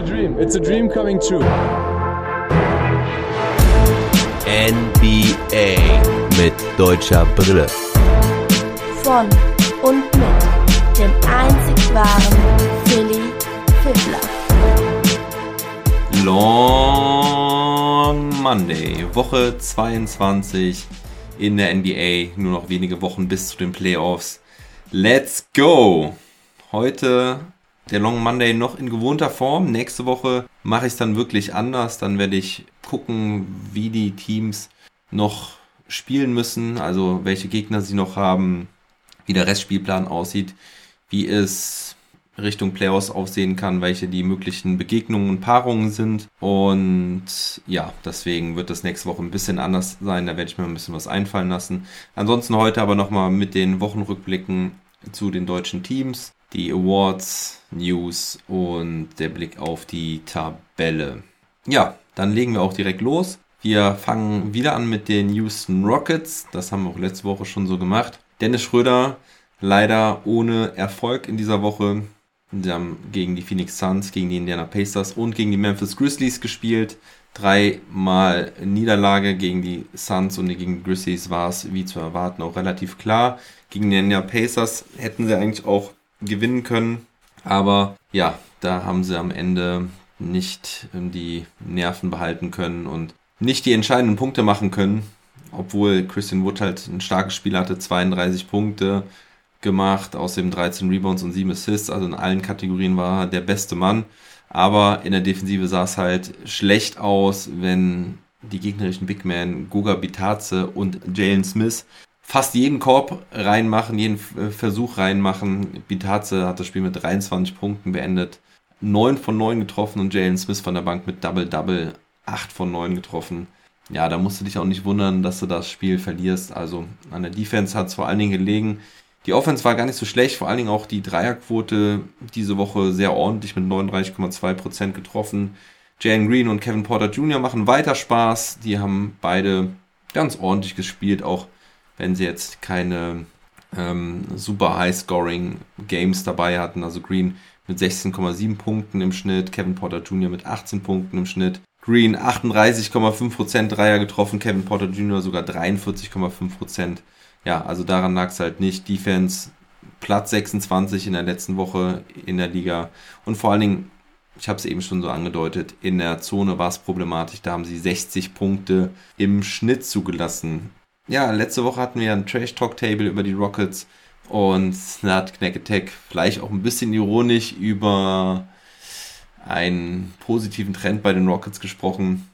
a dream. It's a dream coming true. NBA mit deutscher Brille. Von und mit dem einzig wahren Philly Fiddler. Long Monday, Woche 22 in der NBA. Nur noch wenige Wochen bis zu den Playoffs. Let's go! Heute der Long Monday noch in gewohnter Form. Nächste Woche mache ich es dann wirklich anders. Dann werde ich gucken, wie die Teams noch spielen müssen, also welche Gegner sie noch haben, wie der Restspielplan aussieht, wie es Richtung Playoffs aussehen kann, welche die möglichen Begegnungen und Paarungen sind. Und ja, deswegen wird das nächste Woche ein bisschen anders sein. Da werde ich mir ein bisschen was einfallen lassen. Ansonsten heute aber nochmal mit den Wochenrückblicken zu den deutschen Teams die Awards, News und der Blick auf die Tabelle. Ja, dann legen wir auch direkt los. Wir fangen wieder an mit den Houston Rockets. Das haben wir auch letzte Woche schon so gemacht. Dennis Schröder leider ohne Erfolg in dieser Woche. Sie haben gegen die Phoenix Suns, gegen die Indiana Pacers und gegen die Memphis Grizzlies gespielt. Dreimal Niederlage gegen die Suns und gegen die Grizzlies war es, wie zu erwarten, auch relativ klar. Gegen die Indiana Pacers hätten sie eigentlich auch gewinnen können. Aber ja, da haben sie am Ende nicht ähm, die Nerven behalten können und nicht die entscheidenden Punkte machen können. Obwohl Christian Wood halt ein starkes Spiel hatte, 32 Punkte gemacht, außerdem 13 Rebounds und 7 Assists, also in allen Kategorien war er der beste Mann. Aber in der Defensive sah es halt schlecht aus, wenn die gegnerischen Big Men Goga Bitaze und Jalen Smith fast jeden Korb reinmachen, jeden äh, Versuch reinmachen. Bitaze hat das Spiel mit 23 Punkten beendet. 9 von 9 getroffen und Jalen Smith von der Bank mit Double-Double 8 von 9 getroffen. Ja, da musst du dich auch nicht wundern, dass du das Spiel verlierst. Also an der Defense hat es vor allen Dingen gelegen. Die Offense war gar nicht so schlecht, vor allen Dingen auch die Dreierquote diese Woche sehr ordentlich mit 39,2% getroffen. Jalen Green und Kevin Porter Jr. machen weiter Spaß. Die haben beide ganz ordentlich gespielt, auch wenn sie jetzt keine ähm, super High-Scoring-Games dabei hatten. Also Green mit 16,7 Punkten im Schnitt, Kevin Porter Jr. mit 18 Punkten im Schnitt. Green 38,5% Dreier getroffen, Kevin Porter Jr. sogar 43,5%. Ja, also daran lag es halt nicht. Defense Platz 26 in der letzten Woche in der Liga. Und vor allen Dingen, ich habe es eben schon so angedeutet, in der Zone war es problematisch. Da haben sie 60 Punkte im Schnitt zugelassen ja, letzte Woche hatten wir ein Trash Talk Table über die Rockets und da hat Knack Attack vielleicht auch ein bisschen ironisch über einen positiven Trend bei den Rockets gesprochen,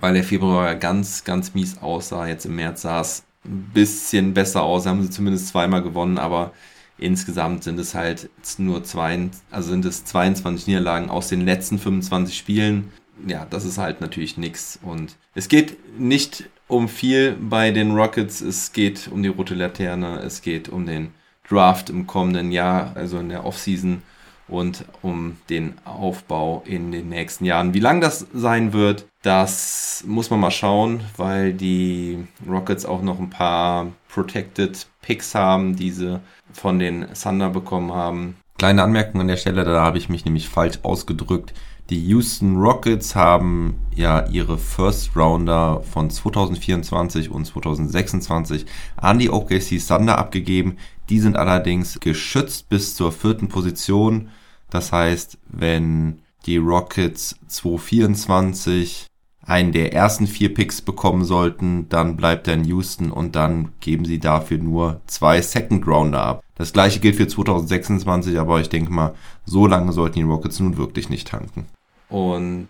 weil der Februar ganz, ganz mies aussah. Jetzt im März sah es ein bisschen besser aus, haben sie zumindest zweimal gewonnen, aber insgesamt sind es halt nur zwei, also sind es 22 Niederlagen aus den letzten 25 Spielen. Ja, das ist halt natürlich nichts und es geht nicht um viel bei den Rockets. Es geht um die rote Laterne, es geht um den Draft im kommenden Jahr, also in der Offseason und um den Aufbau in den nächsten Jahren. Wie lang das sein wird, das muss man mal schauen, weil die Rockets auch noch ein paar Protected Picks haben, die sie von den Thunder bekommen haben. Kleine Anmerkung an der Stelle, da habe ich mich nämlich falsch ausgedrückt. Die Houston Rockets haben ja ihre First Rounder von 2024 und 2026 an die OKC Thunder abgegeben. Die sind allerdings geschützt bis zur vierten Position. Das heißt, wenn die Rockets 2024 einen der ersten vier Picks bekommen sollten, dann bleibt er in Houston und dann geben sie dafür nur zwei Second Rounder ab. Das gleiche gilt für 2026, aber ich denke mal, so lange sollten die Rockets nun wirklich nicht tanken. Und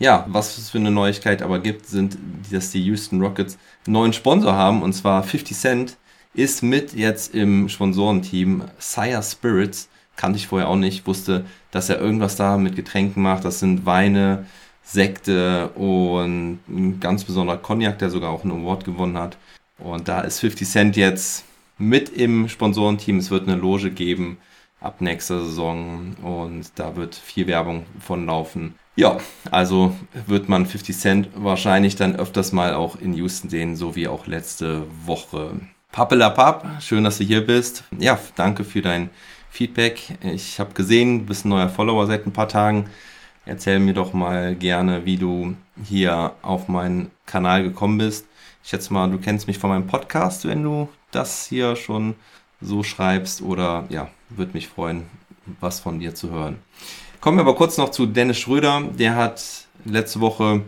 ja, was es für eine Neuigkeit aber gibt, sind, dass die Houston Rockets einen neuen Sponsor haben und zwar 50 Cent ist mit jetzt im Sponsorenteam Sire Spirits. Kannte ich vorher auch nicht, wusste, dass er irgendwas da mit Getränken macht. Das sind Weine, Sekte und ein ganz besonderer Cognac, der sogar auch einen Award gewonnen hat. Und da ist 50 Cent jetzt mit im Sponsorenteam. Es wird eine Loge geben ab nächster Saison und da wird viel Werbung von laufen. Ja, also wird man 50 Cent wahrscheinlich dann öfters mal auch in Houston sehen, so wie auch letzte Woche. Pappelapapp, schön, dass du hier bist. Ja, danke für dein Feedback. Ich habe gesehen, du bist ein neuer Follower seit ein paar Tagen. erzähl mir doch mal gerne, wie du hier auf meinen Kanal gekommen bist. Ich schätze mal, du kennst mich von meinem Podcast, wenn du das hier schon so schreibst oder ja, würde mich freuen, was von dir zu hören. Kommen wir aber kurz noch zu Dennis Schröder. Der hat letzte Woche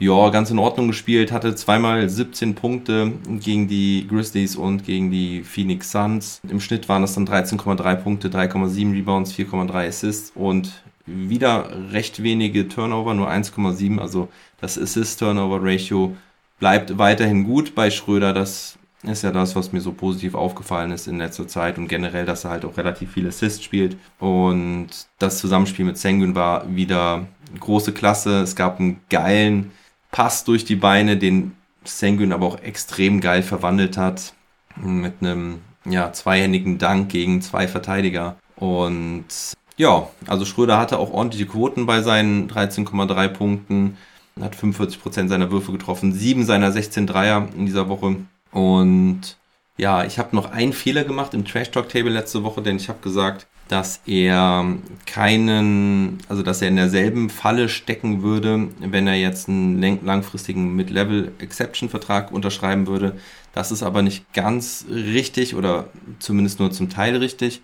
ja, ganz in Ordnung gespielt, hatte zweimal 17 Punkte gegen die Grizzlies und gegen die Phoenix Suns. Im Schnitt waren das dann 13,3 Punkte, 3,7 Rebounds, 4,3 Assists und wieder recht wenige Turnover, nur 1,7. Also das Assist-Turnover-Ratio bleibt weiterhin gut bei Schröder. Das ist ja das, was mir so positiv aufgefallen ist in letzter Zeit und generell, dass er halt auch relativ viel Assists spielt. Und das Zusammenspiel mit Sengun war wieder große Klasse. Es gab einen geilen Pass durch die Beine, den Sengun aber auch extrem geil verwandelt hat. Mit einem ja, zweihändigen Dank gegen zwei Verteidiger. Und ja, also Schröder hatte auch ordentliche Quoten bei seinen 13,3 Punkten. Hat 45% seiner Würfe getroffen, sieben seiner 16 Dreier in dieser Woche. Und ja, ich habe noch einen Fehler gemacht im Trash Talk Table letzte Woche, denn ich habe gesagt, dass er keinen, also dass er in derselben Falle stecken würde, wenn er jetzt einen langfristigen Mid-Level-Exception-Vertrag unterschreiben würde. Das ist aber nicht ganz richtig oder zumindest nur zum Teil richtig.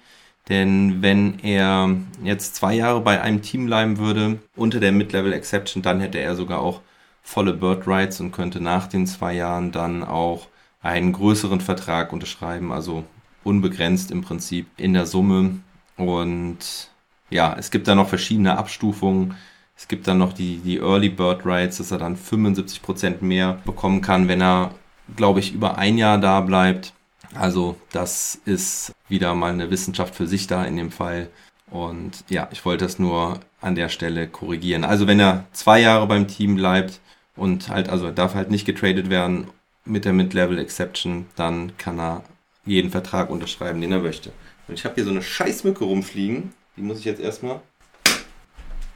Denn wenn er jetzt zwei Jahre bei einem Team bleiben würde, unter der Mid-Level-Exception, dann hätte er sogar auch volle Bird Rights und könnte nach den zwei Jahren dann auch einen größeren Vertrag unterschreiben, also unbegrenzt im Prinzip in der Summe. Und ja, es gibt da noch verschiedene Abstufungen. Es gibt dann noch die, die Early Bird Rights, dass er dann 75% mehr bekommen kann, wenn er, glaube ich, über ein Jahr da bleibt. Also das ist wieder mal eine Wissenschaft für sich da in dem Fall. Und ja, ich wollte das nur an der Stelle korrigieren. Also wenn er zwei Jahre beim Team bleibt und halt, also er darf halt nicht getradet werden mit der Mid-Level Exception, dann kann er jeden Vertrag unterschreiben, den er möchte. Und ich habe hier so eine Scheißmücke rumfliegen. Die muss ich jetzt erstmal.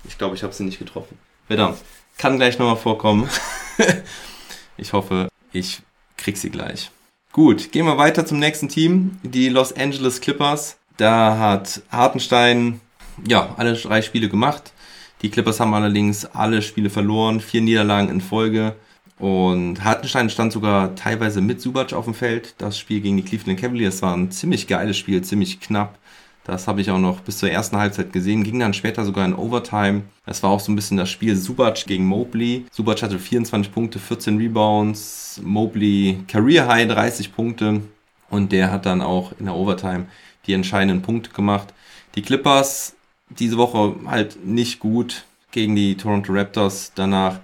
Ich glaube, ich habe sie nicht getroffen. Verdammt. Kann gleich nochmal vorkommen. ich hoffe, ich krieg sie gleich. Gut, gehen wir weiter zum nächsten Team. Die Los Angeles Clippers. Da hat Hartenstein ja alle drei Spiele gemacht. Die Clippers haben allerdings alle Spiele verloren, vier Niederlagen in Folge. Und Hartenstein stand sogar teilweise mit Subac auf dem Feld. Das Spiel gegen die Cleveland Cavaliers war ein ziemlich geiles Spiel, ziemlich knapp. Das habe ich auch noch bis zur ersten Halbzeit gesehen. Ging dann später sogar in Overtime. Das war auch so ein bisschen das Spiel Subac gegen Mobley. Subac hatte 24 Punkte, 14 Rebounds. Mobley Career High 30 Punkte. Und der hat dann auch in der Overtime die entscheidenden Punkte gemacht. Die Clippers diese Woche halt nicht gut gegen die Toronto Raptors. Danach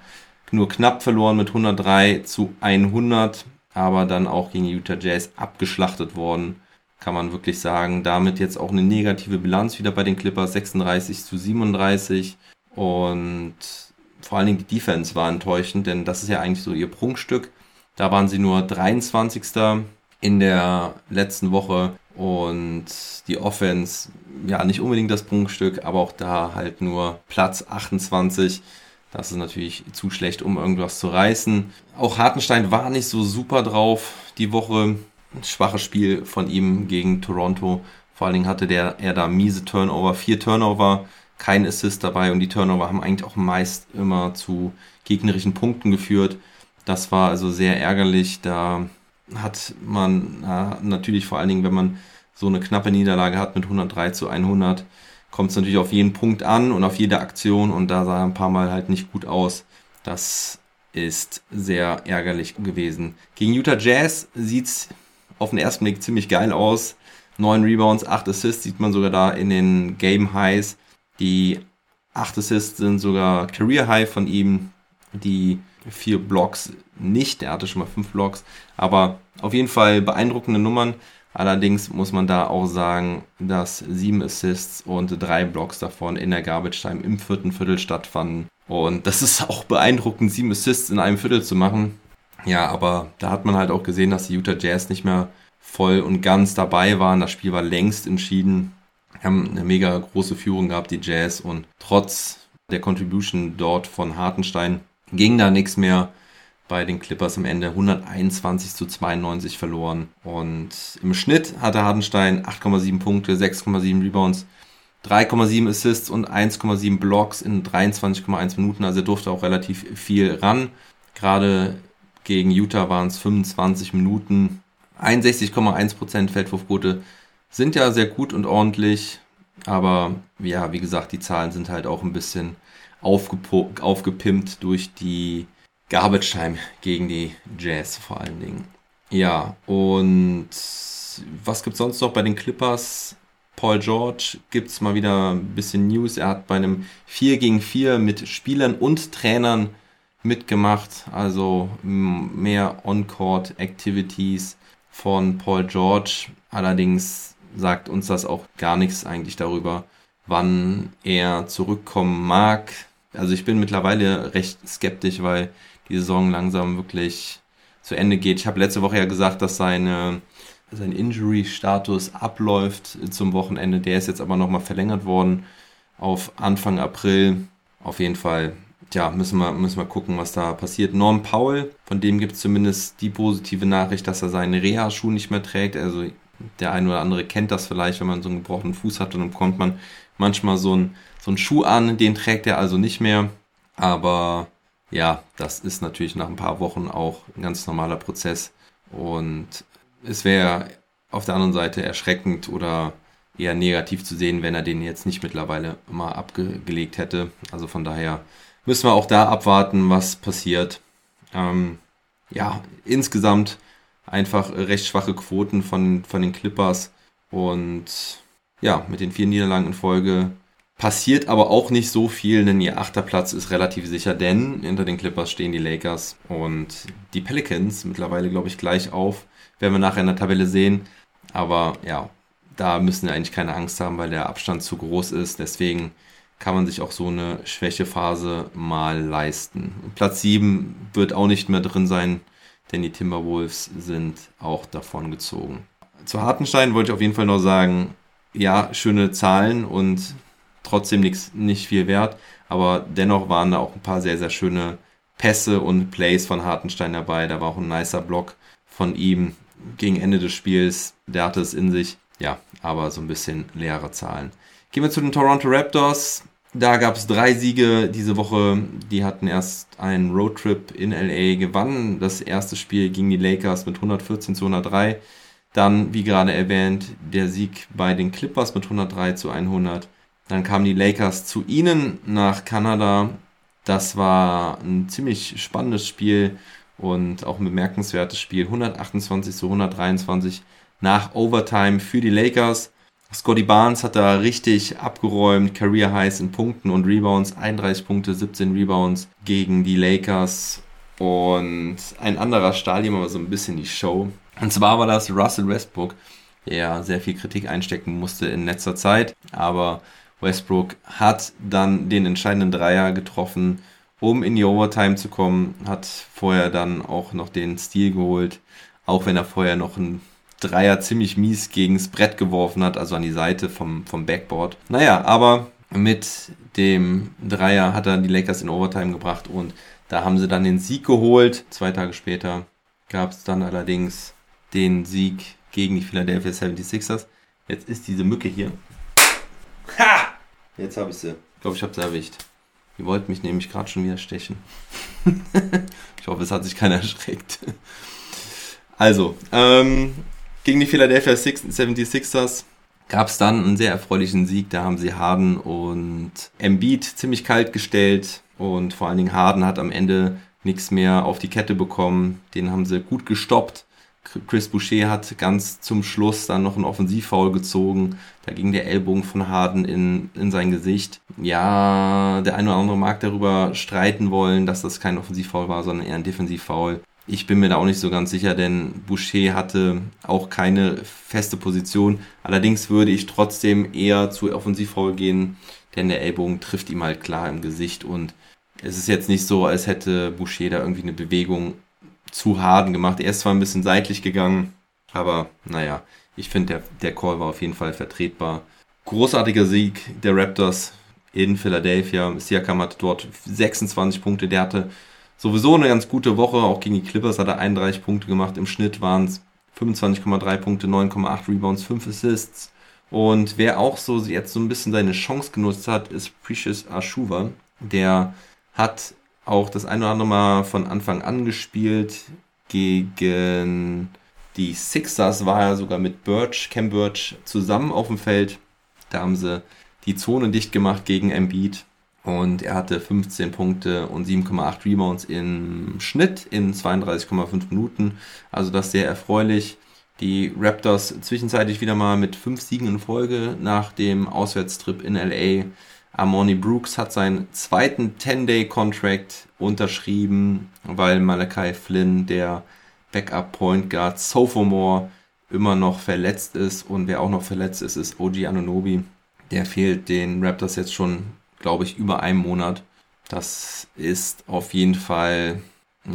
nur knapp verloren mit 103 zu 100, aber dann auch gegen Utah Jazz abgeschlachtet worden, kann man wirklich sagen. Damit jetzt auch eine negative Bilanz wieder bei den Clippers, 36 zu 37 und vor allen Dingen die Defense war enttäuschend, denn das ist ja eigentlich so ihr Prunkstück. Da waren sie nur 23. in der letzten Woche und die Offense, ja, nicht unbedingt das Prunkstück, aber auch da halt nur Platz 28. Das ist natürlich zu schlecht, um irgendwas zu reißen. Auch Hartenstein war nicht so super drauf die Woche. Ein schwaches Spiel von ihm gegen Toronto. Vor allen Dingen hatte der, er da miese Turnover, vier Turnover, kein Assist dabei und die Turnover haben eigentlich auch meist immer zu gegnerischen Punkten geführt. Das war also sehr ärgerlich. Da hat man na, natürlich vor allen Dingen, wenn man so eine knappe Niederlage hat mit 103 zu 100, kommt es natürlich auf jeden Punkt an und auf jede Aktion und da sah er ein paar Mal halt nicht gut aus. Das ist sehr ärgerlich gewesen. Gegen Utah Jazz sieht's auf den ersten Blick ziemlich geil aus. Neun Rebounds, acht Assists sieht man sogar da in den Game Highs. Die acht Assists sind sogar Career High von ihm. Die vier Blocks nicht. Er hatte schon mal fünf Blocks. Aber auf jeden Fall beeindruckende Nummern. Allerdings muss man da auch sagen, dass sieben Assists und drei Blocks davon in der Garbage Time im vierten Viertel stattfanden. Und das ist auch beeindruckend, sieben Assists in einem Viertel zu machen. Ja, aber da hat man halt auch gesehen, dass die Utah Jazz nicht mehr voll und ganz dabei waren. Das Spiel war längst entschieden. Wir haben eine mega große Führung gehabt, die Jazz. Und trotz der Contribution dort von Hartenstein ging da nichts mehr bei den Clippers am Ende 121 zu 92 verloren. Und im Schnitt hatte Hardenstein 8,7 Punkte, 6,7 Rebounds, 3,7 Assists und 1,7 Blocks in 23,1 Minuten. Also er durfte auch relativ viel ran. Gerade gegen Utah waren es 25 Minuten. 61,1% Feldwurfquote sind ja sehr gut und ordentlich. Aber ja, wie gesagt, die Zahlen sind halt auch ein bisschen aufgepimpt durch die Garbage Time gegen die Jazz vor allen Dingen. Ja, und was gibt es sonst noch bei den Clippers? Paul George gibt es mal wieder ein bisschen News. Er hat bei einem 4 gegen 4 mit Spielern und Trainern mitgemacht. Also mehr On-Court Activities von Paul George. Allerdings sagt uns das auch gar nichts eigentlich darüber, wann er zurückkommen mag. Also ich bin mittlerweile recht skeptisch, weil die Saison langsam wirklich zu Ende geht. Ich habe letzte Woche ja gesagt, dass seine, sein Injury-Status abläuft zum Wochenende. Der ist jetzt aber nochmal verlängert worden auf Anfang April. Auf jeden Fall, ja, müssen wir, müssen wir gucken, was da passiert. Norm Powell, von dem gibt es zumindest die positive Nachricht, dass er seinen Reha-Schuh nicht mehr trägt. Also der eine oder andere kennt das vielleicht, wenn man so einen gebrochenen Fuß hat, dann bekommt man manchmal so einen, so einen Schuh an, den trägt er also nicht mehr. Aber ja, das ist natürlich nach ein paar Wochen auch ein ganz normaler Prozess. Und es wäre auf der anderen Seite erschreckend oder eher negativ zu sehen, wenn er den jetzt nicht mittlerweile mal abgelegt hätte. Also von daher müssen wir auch da abwarten, was passiert. Ähm, ja, insgesamt einfach recht schwache Quoten von, von den Clippers. Und ja, mit den vier Niederlagen in Folge passiert aber auch nicht so viel, denn ihr achter Platz ist relativ sicher, denn hinter den Clippers stehen die Lakers und die Pelicans mittlerweile, glaube ich, gleich auf. Werden wir nachher in der Tabelle sehen. Aber ja, da müssen wir eigentlich keine Angst haben, weil der Abstand zu groß ist. Deswegen kann man sich auch so eine Schwächephase mal leisten. Platz 7 wird auch nicht mehr drin sein, denn die Timberwolves sind auch davon gezogen. Zu Hartenstein wollte ich auf jeden Fall noch sagen, ja, schöne Zahlen und trotzdem nix, nicht viel wert, aber dennoch waren da auch ein paar sehr, sehr schöne Pässe und Plays von Hartenstein dabei. Da war auch ein nicer Block von ihm gegen Ende des Spiels. Der hatte es in sich, ja, aber so ein bisschen leere Zahlen. Gehen wir zu den Toronto Raptors. Da gab es drei Siege diese Woche. Die hatten erst einen Roadtrip in LA gewonnen. Das erste Spiel gegen die Lakers mit 114 zu 103. Dann, wie gerade erwähnt, der Sieg bei den Clippers mit 103 zu 100. Dann kamen die Lakers zu ihnen nach Kanada. Das war ein ziemlich spannendes Spiel und auch ein bemerkenswertes Spiel. 128 zu 123 nach Overtime für die Lakers. Scotty Barnes hat da richtig abgeräumt, Career Highs in Punkten und Rebounds, 31 Punkte, 17 Rebounds gegen die Lakers. Und ein anderer stahl ihm aber so ein bisschen die Show. Und zwar war das Russell Westbrook, der sehr viel Kritik einstecken musste in letzter Zeit. Aber Westbrook hat dann den entscheidenden Dreier getroffen, um in die Overtime zu kommen, hat vorher dann auch noch den Stil geholt, auch wenn er vorher noch einen Dreier ziemlich mies gegens Brett geworfen hat, also an die Seite vom, vom Backboard. Naja, aber mit dem Dreier hat er die Lakers in Overtime gebracht und da haben sie dann den Sieg geholt. Zwei Tage später gab es dann allerdings den Sieg gegen die Philadelphia 76ers. Jetzt ist diese Mücke hier Ha! Jetzt habe ich sie. Ich glaube, ich habe sie erwischt. Die wollten mich nämlich gerade schon wieder stechen. ich hoffe, es hat sich keiner erschreckt. Also, ähm, gegen die Philadelphia 76ers gab es dann einen sehr erfreulichen Sieg. Da haben sie Harden und Embiid ziemlich kalt gestellt. Und vor allen Dingen Harden hat am Ende nichts mehr auf die Kette bekommen. Den haben sie gut gestoppt. Chris Boucher hat ganz zum Schluss dann noch einen Offensivfoul gezogen. Da ging der Ellbogen von Harden in, in sein Gesicht. Ja, der eine oder andere mag darüber streiten wollen, dass das kein Offensivfoul war, sondern eher ein Defensivfoul. Ich bin mir da auch nicht so ganz sicher, denn Boucher hatte auch keine feste Position. Allerdings würde ich trotzdem eher zu Offensivfoul gehen, denn der Ellbogen trifft ihm halt klar im Gesicht und es ist jetzt nicht so, als hätte Boucher da irgendwie eine Bewegung zu Harden gemacht. Er ist zwar ein bisschen seitlich gegangen, aber naja, ich finde, der, der Call war auf jeden Fall vertretbar. Großartiger Sieg der Raptors in Philadelphia. Siakam hat dort 26 Punkte. Der hatte sowieso eine ganz gute Woche. Auch gegen die Clippers hat er 31 Punkte gemacht. Im Schnitt waren es 25,3 Punkte, 9,8 Rebounds, 5 Assists Und wer auch so jetzt so ein bisschen seine Chance genutzt hat, ist Precious Ashuva. Der hat auch das eine oder andere Mal von Anfang an gespielt. Gegen die Sixers war er sogar mit Birch, Cam Birch zusammen auf dem Feld. Da haben sie die Zone dicht gemacht gegen Embiid. Und er hatte 15 Punkte und 7,8 Rebounds im Schnitt in 32,5 Minuten. Also das sehr erfreulich. Die Raptors zwischenzeitlich wieder mal mit fünf Siegen in Folge nach dem Auswärtstrip in LA. Amoni Brooks hat seinen zweiten 10-Day-Contract unterschrieben, weil Malachi Flynn, der Backup Point Guard Sophomore, immer noch verletzt ist. Und wer auch noch verletzt ist, ist OG Anunobi. Der fehlt den Raptors jetzt schon, glaube ich, über einen Monat. Das ist auf jeden Fall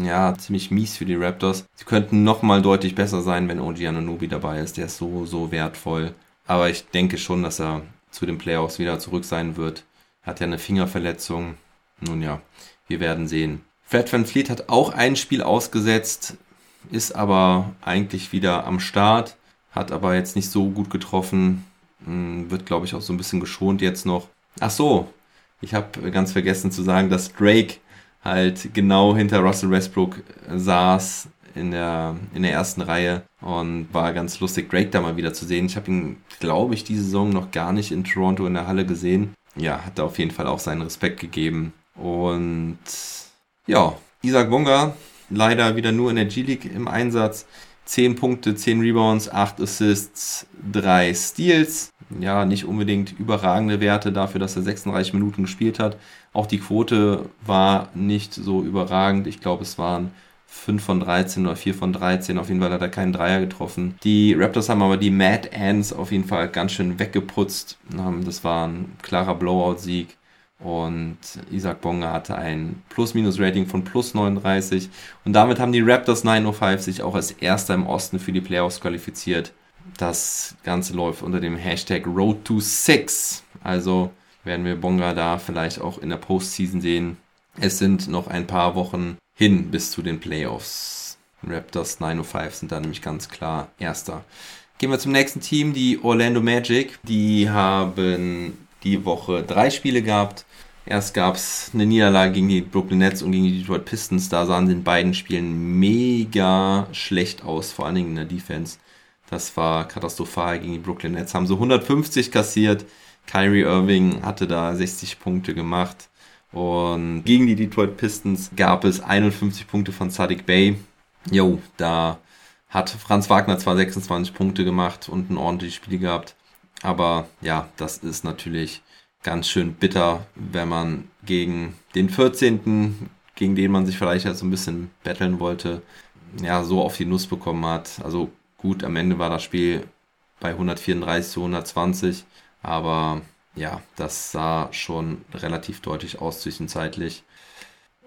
ja, ziemlich mies für die Raptors. Sie könnten nochmal deutlich besser sein, wenn OG Anunobi dabei ist. Der ist so, so wertvoll. Aber ich denke schon, dass er zu den Playoffs wieder zurück sein wird. Hat ja eine Fingerverletzung. Nun ja, wir werden sehen. Fred Van Fleet hat auch ein Spiel ausgesetzt, ist aber eigentlich wieder am Start, hat aber jetzt nicht so gut getroffen, hm, wird glaube ich auch so ein bisschen geschont jetzt noch. Ach so, ich habe ganz vergessen zu sagen, dass Drake halt genau hinter Russell Westbrook saß in der, in der ersten Reihe und war ganz lustig, Drake da mal wieder zu sehen. Ich habe ihn, glaube ich, diese Saison noch gar nicht in Toronto in der Halle gesehen. Ja, hat da auf jeden Fall auch seinen Respekt gegeben. Und ja, Isaac Bonga leider wieder nur in der G-League im Einsatz. 10 Punkte, 10 Rebounds, 8 Assists, 3 Steals. Ja, nicht unbedingt überragende Werte dafür, dass er 36 Minuten gespielt hat. Auch die Quote war nicht so überragend. Ich glaube, es waren 5 von 13 oder 4 von 13. Auf jeden Fall hat er keinen Dreier getroffen. Die Raptors haben aber die Mad Ants auf jeden Fall ganz schön weggeputzt. Das war ein klarer Blowout-Sieg. Und Isaac Bonga hatte ein Plus-Minus-Rating von plus 39. Und damit haben die Raptors 905 sich auch als erster im Osten für die Playoffs qualifiziert. Das Ganze läuft unter dem Hashtag Road to Six. Also werden wir Bonga da vielleicht auch in der Postseason sehen. Es sind noch ein paar Wochen hin bis zu den Playoffs. Raptors 905 sind da nämlich ganz klar Erster. Gehen wir zum nächsten Team, die Orlando Magic. Die haben die Woche drei Spiele gehabt. Erst gab es eine Niederlage gegen die Brooklyn Nets und gegen die Detroit Pistons. Da sahen sie in beiden Spielen mega schlecht aus, vor allen Dingen in der Defense. Das war katastrophal gegen die Brooklyn Nets. Haben so 150 kassiert. Kyrie Irving hatte da 60 Punkte gemacht. Und gegen die Detroit Pistons gab es 51 Punkte von Sadiq Bay. Jo, da hat Franz Wagner zwar 26 Punkte gemacht und ein ordentliches Spiel gehabt. Aber ja, das ist natürlich ganz schön bitter, wenn man gegen den 14., gegen den man sich vielleicht so ein bisschen betteln wollte, ja, so auf die Nuss bekommen hat. Also gut, am Ende war das Spiel bei 134 zu 120, aber ja, das sah schon relativ deutlich aus zwischenzeitlich.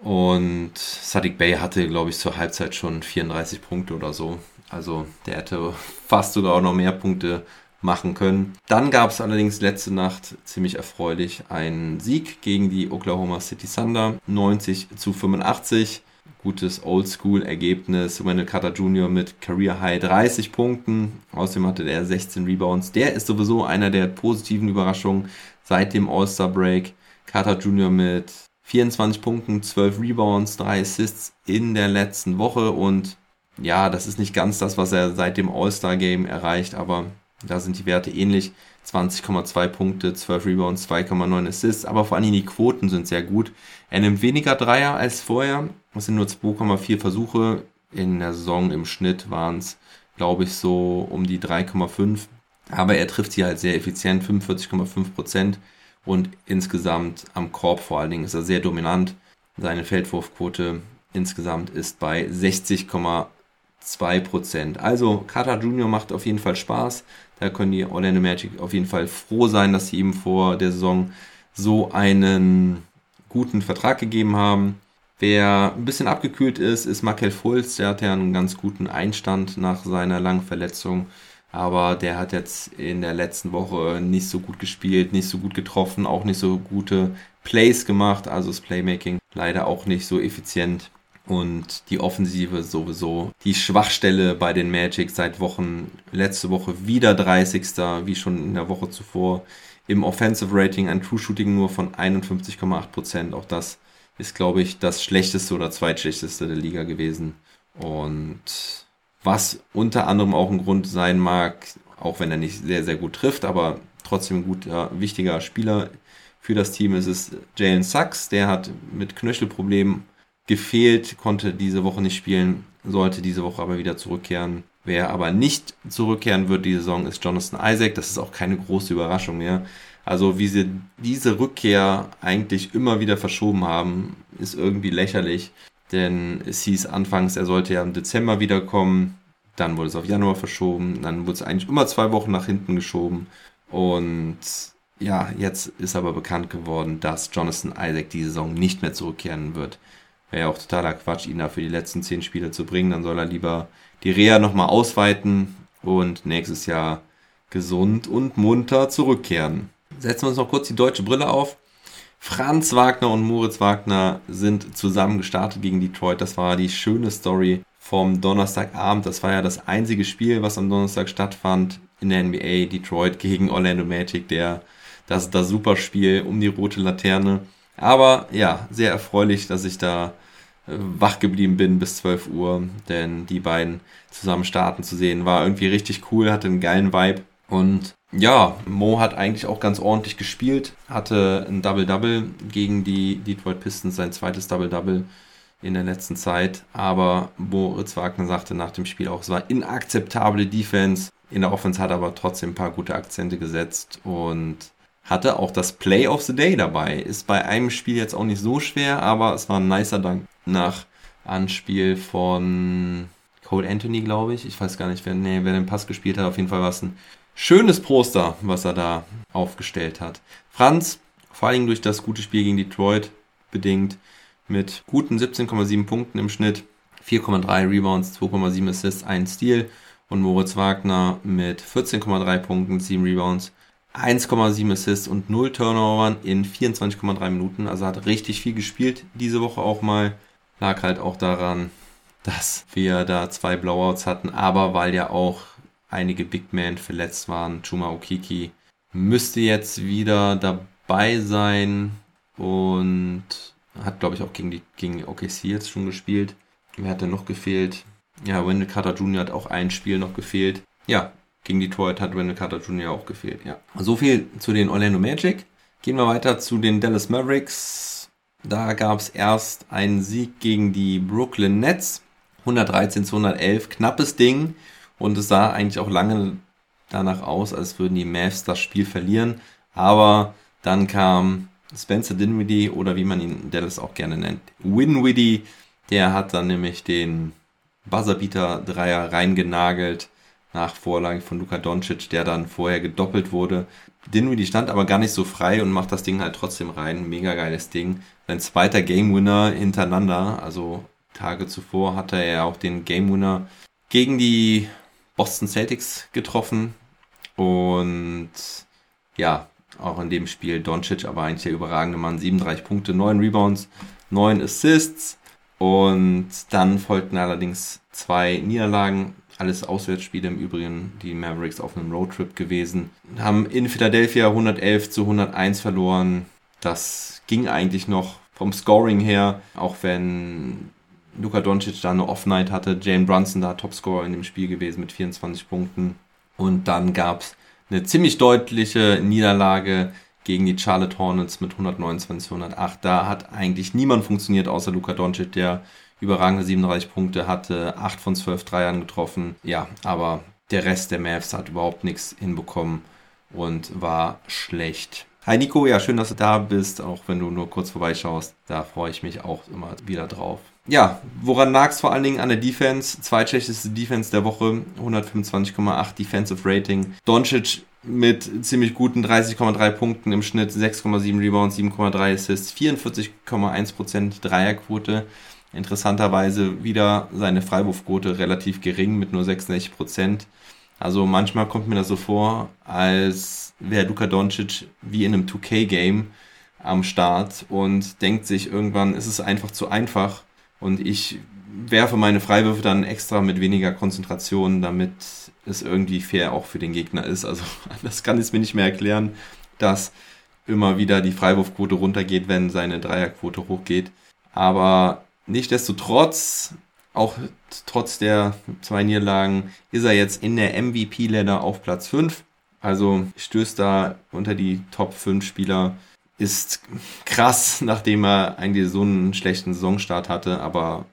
Und Sadiq Bey hatte, glaube ich, zur Halbzeit schon 34 Punkte oder so. Also der hätte fast sogar auch noch mehr Punkte machen können. Dann gab es allerdings letzte Nacht ziemlich erfreulich einen Sieg gegen die Oklahoma City Thunder. 90 zu 85. Gutes Oldschool-Ergebnis. Wendell Carter Jr. mit Career High 30 Punkten. Außerdem hatte er 16 Rebounds. Der ist sowieso einer der positiven Überraschungen seit dem All-Star Break. Carter Jr. mit 24 Punkten, 12 Rebounds, 3 Assists in der letzten Woche und ja, das ist nicht ganz das, was er seit dem All-Star Game erreicht, aber da sind die Werte ähnlich. 20,2 Punkte, 12 Rebounds, 2,9 Assists, aber vor allem die Quoten sind sehr gut. Er nimmt weniger Dreier als vorher. Es sind nur 2,4 Versuche. In der Saison im Schnitt waren es, glaube ich, so um die 3,5. Aber er trifft sie halt sehr effizient, 45,5 Prozent. Und insgesamt am Korb vor allen Dingen ist er sehr dominant. Seine Feldwurfquote insgesamt ist bei 60,5 2%. Also Carter Junior macht auf jeden Fall Spaß. Da können die Orlando Magic auf jeden Fall froh sein, dass sie ihm vor der Saison so einen guten Vertrag gegeben haben. Wer ein bisschen abgekühlt ist, ist Markel Fultz. Der hat ja einen ganz guten Einstand nach seiner langen Verletzung. Aber der hat jetzt in der letzten Woche nicht so gut gespielt, nicht so gut getroffen, auch nicht so gute Plays gemacht. Also das Playmaking leider auch nicht so effizient. Und die Offensive sowieso die Schwachstelle bei den Magic seit Wochen. Letzte Woche wieder 30. wie schon in der Woche zuvor. Im Offensive Rating ein True Shooting nur von 51,8%. Auch das ist, glaube ich, das schlechteste oder zweitschlechteste der Liga gewesen. Und was unter anderem auch ein Grund sein mag, auch wenn er nicht sehr, sehr gut trifft, aber trotzdem ein guter, wichtiger Spieler für das Team ist es Jalen Sachs. Der hat mit Knöchelproblemen gefehlt, konnte diese Woche nicht spielen, sollte diese Woche aber wieder zurückkehren. Wer aber nicht zurückkehren wird die Saison ist Jonathan Isaac. Das ist auch keine große Überraschung mehr. Also wie sie diese Rückkehr eigentlich immer wieder verschoben haben, ist irgendwie lächerlich. Denn es hieß anfangs, er sollte ja im Dezember wiederkommen. Dann wurde es auf Januar verschoben. Dann wurde es eigentlich immer zwei Wochen nach hinten geschoben. Und ja, jetzt ist aber bekannt geworden, dass Jonathan Isaac die Saison nicht mehr zurückkehren wird. Wäre ja auch totaler Quatsch, ihn da für die letzten zehn Spiele zu bringen. Dann soll er lieber die Reha nochmal ausweiten und nächstes Jahr gesund und munter zurückkehren. Setzen wir uns noch kurz die deutsche Brille auf. Franz Wagner und Moritz Wagner sind zusammen gestartet gegen Detroit. Das war die schöne Story vom Donnerstagabend. Das war ja das einzige Spiel, was am Donnerstag stattfand in der NBA. Detroit gegen Orlando Magic, der, das, das super Spiel um die rote Laterne. Aber ja, sehr erfreulich, dass ich da äh, wach geblieben bin bis 12 Uhr, denn die beiden zusammen starten zu sehen war irgendwie richtig cool, hatte einen geilen Vibe und ja, Mo hat eigentlich auch ganz ordentlich gespielt, hatte ein Double-Double gegen die Detroit Pistons, sein zweites Double-Double in der letzten Zeit, aber Moritz Wagner sagte nach dem Spiel auch, es war inakzeptable Defense, in der Offense hat er aber trotzdem ein paar gute Akzente gesetzt und hatte auch das Play of the Day dabei. Ist bei einem Spiel jetzt auch nicht so schwer, aber es war ein nicer Dank nach Anspiel von Cole Anthony, glaube ich. Ich weiß gar nicht, wer, nee, wer den Pass gespielt hat. Auf jeden Fall war es ein schönes Poster, was er da aufgestellt hat. Franz, vor allem durch das gute Spiel gegen Detroit bedingt, mit guten 17,7 Punkten im Schnitt, 4,3 Rebounds, 2,7 Assists, 1 Steal und Moritz Wagner mit 14,3 Punkten, 7 Rebounds, 1,7 Assists und 0 Turnovern in 24,3 Minuten. Also hat richtig viel gespielt diese Woche auch mal. Lag halt auch daran, dass wir da zwei Blowouts hatten, aber weil ja auch einige Big Men verletzt waren. Chuma Okiki müsste jetzt wieder dabei sein und hat, glaube ich, auch gegen, die, gegen OKC jetzt schon gespielt. Wer hat denn noch gefehlt? Ja, Wendell Carter Jr. hat auch ein Spiel noch gefehlt. Ja, gegen Detroit hat Wendell Carter Jr. auch gefehlt, ja. So viel zu den Orlando Magic. Gehen wir weiter zu den Dallas Mavericks. Da gab es erst einen Sieg gegen die Brooklyn Nets. 113 zu 111, knappes Ding. Und es sah eigentlich auch lange danach aus, als würden die Mavs das Spiel verlieren. Aber dann kam Spencer Dinwiddie oder wie man ihn in Dallas auch gerne nennt, Winwiddie. Der hat dann nämlich den Buzzerbeater-Dreier reingenagelt nach Vorlage von Luka Doncic, der dann vorher gedoppelt wurde. Dinwiddie stand aber gar nicht so frei und macht das Ding halt trotzdem rein. Mega geiles Ding. Sein zweiter Game Winner hintereinander. Also Tage zuvor hatte er auch den Game Winner gegen die Boston Celtics getroffen. Und ja, auch in dem Spiel Doncic, aber eigentlich der überragende Mann. 37 Punkte, 9 Rebounds, 9 Assists. Und dann folgten allerdings zwei Niederlagen alles Auswärtsspiele im Übrigen, die Mavericks auf einem Roadtrip gewesen. Haben in Philadelphia 111 zu 101 verloren. Das ging eigentlich noch vom Scoring her, auch wenn Luka Doncic da eine Off-Night hatte. Jane Brunson da Topscorer in dem Spiel gewesen mit 24 Punkten. Und dann gab es eine ziemlich deutliche Niederlage gegen die Charlotte Hornets mit 129 zu 108. Da hat eigentlich niemand funktioniert außer Luka Doncic, der überragende 37 Punkte hatte, 8 von 12 Dreiern getroffen. Ja, aber der Rest der Mavs hat überhaupt nichts hinbekommen und war schlecht. Hi Nico, ja, schön, dass du da bist, auch wenn du nur kurz vorbeischaust. Da freue ich mich auch immer wieder drauf. Ja, woran lag es vor allen Dingen an der Defense? Zweitschlechteste Defense der Woche, 125,8 Defensive Rating. Doncic mit ziemlich guten 30,3 Punkten im Schnitt, 6,7 Rebounds, 7,3 Assists, 44,1% Dreierquote. Interessanterweise wieder seine Freiwurfquote relativ gering mit nur 66 Prozent. Also manchmal kommt mir das so vor, als wäre Luka Doncic wie in einem 2K-Game am Start und denkt sich irgendwann, ist es einfach zu einfach Und ich werfe meine Freiwürfe dann extra mit weniger Konzentration, damit es irgendwie fair auch für den Gegner ist. Also das kann es mir nicht mehr erklären, dass immer wieder die Freiwurfquote runtergeht, wenn seine Dreierquote hochgeht. Aber nichtsdestotrotz, auch trotz der zwei Niederlagen, ist er jetzt in der MVP-Ladder auf Platz 5. Also stößt da unter die Top 5 Spieler. Ist krass, nachdem er eigentlich so einen schlechten Saisonstart hatte, aber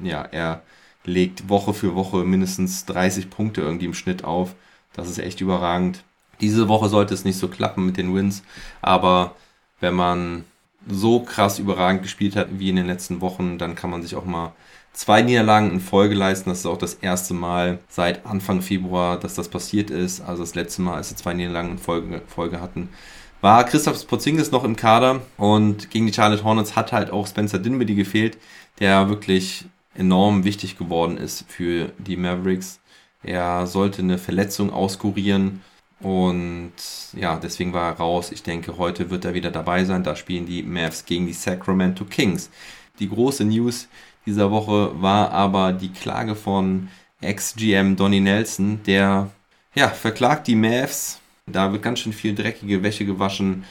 ja, er legt Woche für Woche mindestens 30 Punkte irgendwie im Schnitt auf. Das ist echt überragend. Diese Woche sollte es nicht so klappen mit den Wins, aber wenn man so krass überragend gespielt hat wie in den letzten Wochen, dann kann man sich auch mal zwei Niederlagen in Folge leisten. Das ist auch das erste Mal seit Anfang Februar, dass das passiert ist. Also das letzte Mal, als sie zwei Niederlagen in Folge, Folge hatten, war Christoph Porzingis noch im Kader und gegen die Charlotte Hornets hat halt auch Spencer Dinwiddie gefehlt, der wirklich enorm wichtig geworden ist für die Mavericks. Er sollte eine Verletzung auskurieren und ja, deswegen war er raus. Ich denke, heute wird er wieder dabei sein. Da spielen die Mavs gegen die Sacramento Kings. Die große News dieser Woche war aber die Klage von Ex-GM Donny Nelson, der ja, verklagt die Mavs. Da wird ganz schön viel dreckige Wäsche gewaschen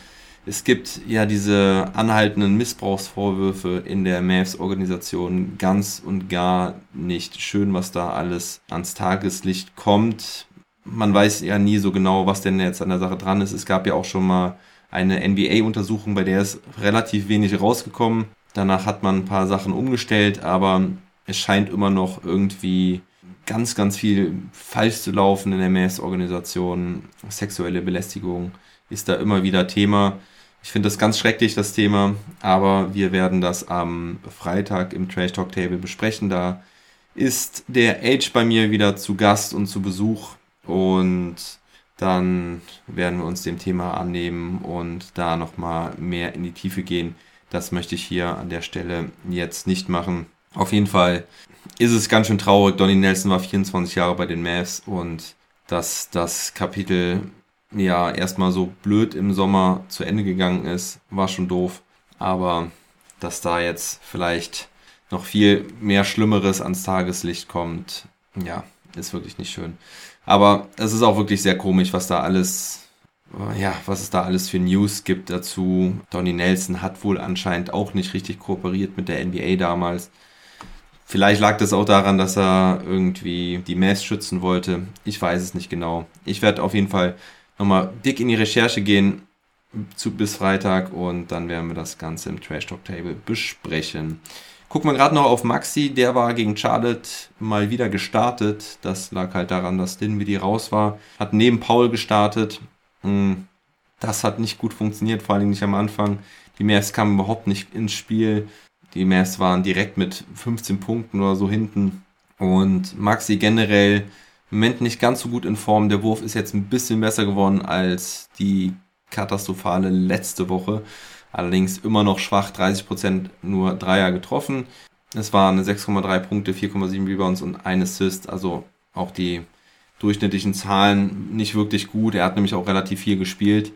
es gibt ja diese anhaltenden Missbrauchsvorwürfe in der Mavs-Organisation ganz und gar nicht schön, was da alles ans Tageslicht kommt. Man weiß ja nie so genau, was denn jetzt an der Sache dran ist. Es gab ja auch schon mal eine NBA-Untersuchung, bei der ist relativ wenig rausgekommen. Danach hat man ein paar Sachen umgestellt, aber es scheint immer noch irgendwie ganz, ganz viel falsch zu laufen in der Mavs-Organisation. Sexuelle Belästigung ist da immer wieder Thema. Ich finde das ganz schrecklich, das Thema, aber wir werden das am Freitag im Trash Talk Table besprechen. Da ist der Age bei mir wieder zu Gast und zu Besuch und dann werden wir uns dem Thema annehmen und da nochmal mehr in die Tiefe gehen. Das möchte ich hier an der Stelle jetzt nicht machen. Auf jeden Fall ist es ganz schön traurig. Donny Nelson war 24 Jahre bei den Mavs und dass das Kapitel ja erstmal so blöd im Sommer zu Ende gegangen ist, war schon doof. Aber dass da jetzt vielleicht noch viel mehr Schlimmeres ans Tageslicht kommt, ja, ist wirklich nicht schön. Aber es ist auch wirklich sehr komisch, was da alles, ja, was es da alles für News gibt dazu. Donny Nelson hat wohl anscheinend auch nicht richtig kooperiert mit der NBA damals. Vielleicht lag das auch daran, dass er irgendwie die Mavs schützen wollte. Ich weiß es nicht genau. Ich werde auf jeden Fall nochmal dick in die Recherche gehen zu, bis Freitag und dann werden wir das Ganze im Trash Talk Table besprechen. Gucken wir gerade noch auf Maxi, der war gegen Charlotte mal wieder gestartet. Das lag halt daran, dass Dinwiddie raus war. Hat neben Paul gestartet. Hm, das hat nicht gut funktioniert, vor allem nicht am Anfang. Die Mavs kamen überhaupt nicht ins Spiel. Die Mavs waren direkt mit 15 Punkten oder so hinten. Und Maxi generell im Moment nicht ganz so gut in Form. Der Wurf ist jetzt ein bisschen besser geworden als die katastrophale letzte Woche. Allerdings immer noch schwach, 30% nur Dreier getroffen. Es waren 6,3 Punkte, 4,7 Rebounds und ein Assist. Also auch die durchschnittlichen Zahlen nicht wirklich gut. Er hat nämlich auch relativ viel gespielt.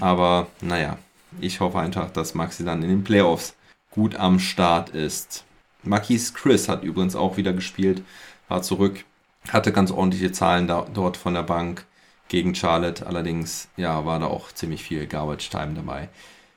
Aber naja, ich hoffe einfach, dass Maxi dann in den Playoffs gut am Start ist. Marquis Chris hat übrigens auch wieder gespielt, war zurück hatte ganz ordentliche Zahlen da, dort von der Bank gegen Charlotte. Allerdings, ja, war da auch ziemlich viel Garbage Time dabei.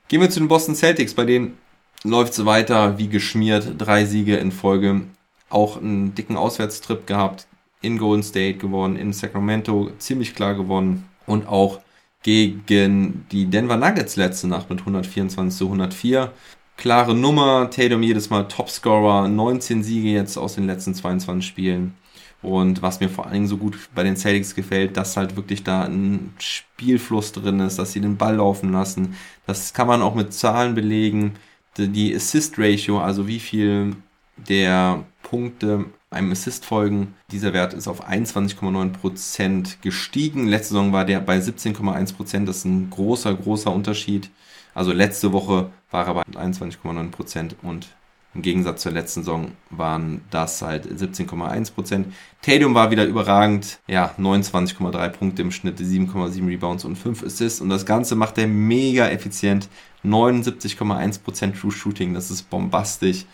Gehen wir zu den Boston Celtics. Bei denen läuft es weiter wie geschmiert. Drei Siege in Folge. Auch einen dicken Auswärtstrip gehabt. In Golden State gewonnen, in Sacramento ziemlich klar gewonnen. Und auch gegen die Denver Nuggets letzte Nacht mit 124 zu 104. Klare Nummer. Tatum jedes Mal Topscorer. 19 Siege jetzt aus den letzten 22 Spielen. Und was mir vor allen Dingen so gut bei den Celtics gefällt, dass halt wirklich da ein Spielfluss drin ist, dass sie den Ball laufen lassen. Das kann man auch mit Zahlen belegen. Die Assist Ratio, also wie viel der Punkte einem Assist folgen, dieser Wert ist auf 21,9% gestiegen. Letzte Saison war der bei 17,1%. Das ist ein großer, großer Unterschied. Also letzte Woche war er bei 21,9% und im Gegensatz zur letzten Saison waren das halt 17,1%. Tatum war wieder überragend. Ja, 29,3 Punkte im Schnitt, 7,7 Rebounds und 5 Assists. Und das Ganze macht er mega effizient. 79,1% True Shooting, das ist bombastisch.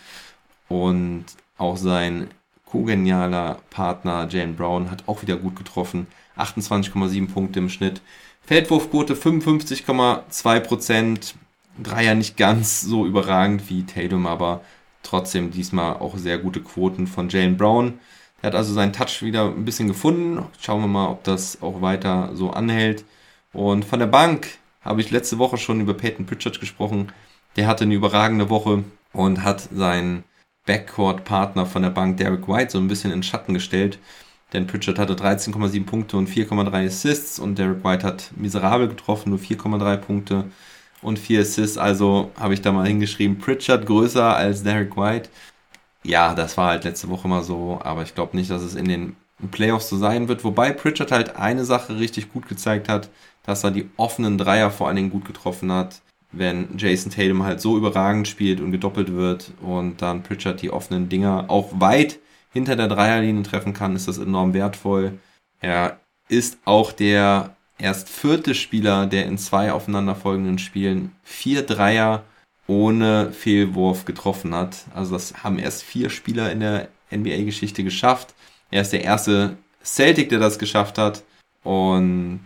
Und auch sein kogenialer Partner Jane Brown hat auch wieder gut getroffen. 28,7 Punkte im Schnitt. Feldwurfquote 55,2 Dreier nicht ganz so überragend wie Tatum, aber trotzdem diesmal auch sehr gute Quoten von Jalen Brown. Er hat also seinen Touch wieder ein bisschen gefunden. Schauen wir mal, ob das auch weiter so anhält. Und von der Bank habe ich letzte Woche schon über Peyton Pritchard gesprochen. Der hatte eine überragende Woche und hat seinen Backcourt-Partner von der Bank Derek White so ein bisschen in Schatten gestellt. Denn Pritchard hatte 13,7 Punkte und 4,3 Assists und Derek White hat miserabel getroffen, nur 4,3 Punkte und 4 Assists. Also habe ich da mal hingeschrieben, Pritchard größer als Derek White. Ja, das war halt letzte Woche mal so, aber ich glaube nicht, dass es in den Playoffs so sein wird. Wobei Pritchard halt eine Sache richtig gut gezeigt hat, dass er die offenen Dreier vor allen Dingen gut getroffen hat. Wenn Jason Tatum halt so überragend spielt und gedoppelt wird und dann Pritchard die offenen Dinger auch weit hinter der Dreierlinie treffen kann, ist das enorm wertvoll. Er ist auch der erst vierte Spieler, der in zwei aufeinanderfolgenden Spielen vier Dreier ohne Fehlwurf getroffen hat. Also das haben erst vier Spieler in der NBA-Geschichte geschafft. Er ist der erste Celtic, der das geschafft hat. Und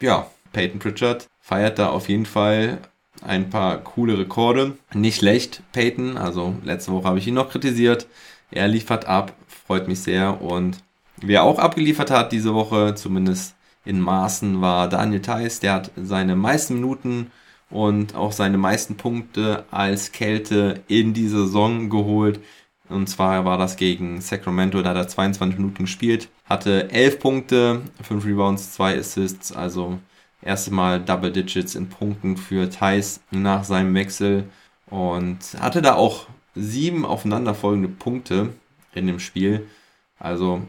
ja, Peyton Pritchard feiert da auf jeden Fall ein paar coole Rekorde. Nicht schlecht, Peyton. Also letzte Woche habe ich ihn noch kritisiert. Er liefert ab, freut mich sehr. Und wer auch abgeliefert hat diese Woche, zumindest in Maßen, war Daniel Theiss. Der hat seine meisten Minuten und auch seine meisten Punkte als Kälte in die Saison geholt. Und zwar war das gegen Sacramento, da hat er 22 Minuten gespielt, hatte 11 Punkte, 5 Rebounds, 2 Assists, also erste Mal Double Digits in Punkten für Thais nach seinem Wechsel und hatte da auch sieben aufeinanderfolgende Punkte in dem Spiel. Also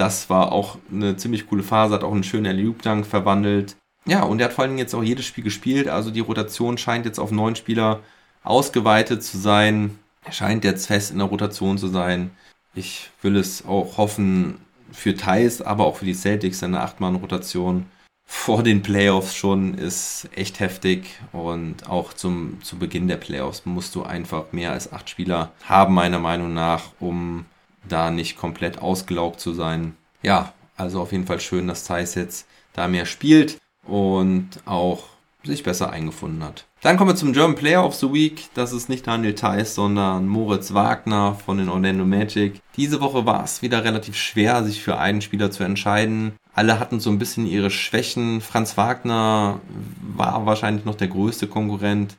das war auch eine ziemlich coole Phase, hat auch einen schönen Alley-Oop-Dunk verwandelt. Ja, und er hat vor allem jetzt auch jedes Spiel gespielt, also die Rotation scheint jetzt auf neun Spieler ausgeweitet zu sein. Er scheint jetzt fest in der Rotation zu sein. Ich will es auch hoffen für Thais, aber auch für die Celtics, eine Acht-Mann-Rotation vor den Playoffs schon ist echt heftig und auch zum, zu Beginn der Playoffs musst du einfach mehr als acht Spieler haben, meiner Meinung nach, um da nicht komplett ausgelaugt zu sein. Ja, also auf jeden Fall schön, dass Thais jetzt da mehr spielt und auch sich besser eingefunden hat. Dann kommen wir zum German Player of the Week. Das ist nicht Daniel Theiss, sondern Moritz Wagner von den Orlando Magic. Diese Woche war es wieder relativ schwer, sich für einen Spieler zu entscheiden. Alle hatten so ein bisschen ihre Schwächen. Franz Wagner war wahrscheinlich noch der größte Konkurrent.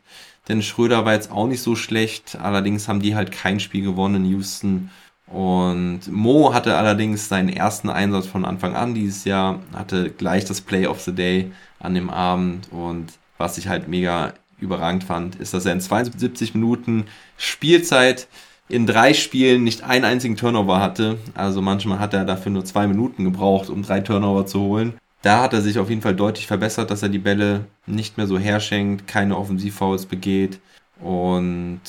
Denn Schröder war jetzt auch nicht so schlecht. Allerdings haben die halt kein Spiel gewonnen in Houston. Und Mo hatte allerdings seinen ersten Einsatz von Anfang an dieses Jahr, hatte gleich das Play of the Day an dem Abend und was ich halt mega überragend fand, ist, dass er in 72 Minuten Spielzeit in drei Spielen nicht einen einzigen Turnover hatte. Also manchmal hat er dafür nur zwei Minuten gebraucht, um drei Turnover zu holen. Da hat er sich auf jeden Fall deutlich verbessert, dass er die Bälle nicht mehr so herschenkt, keine Offensivfouls begeht. Und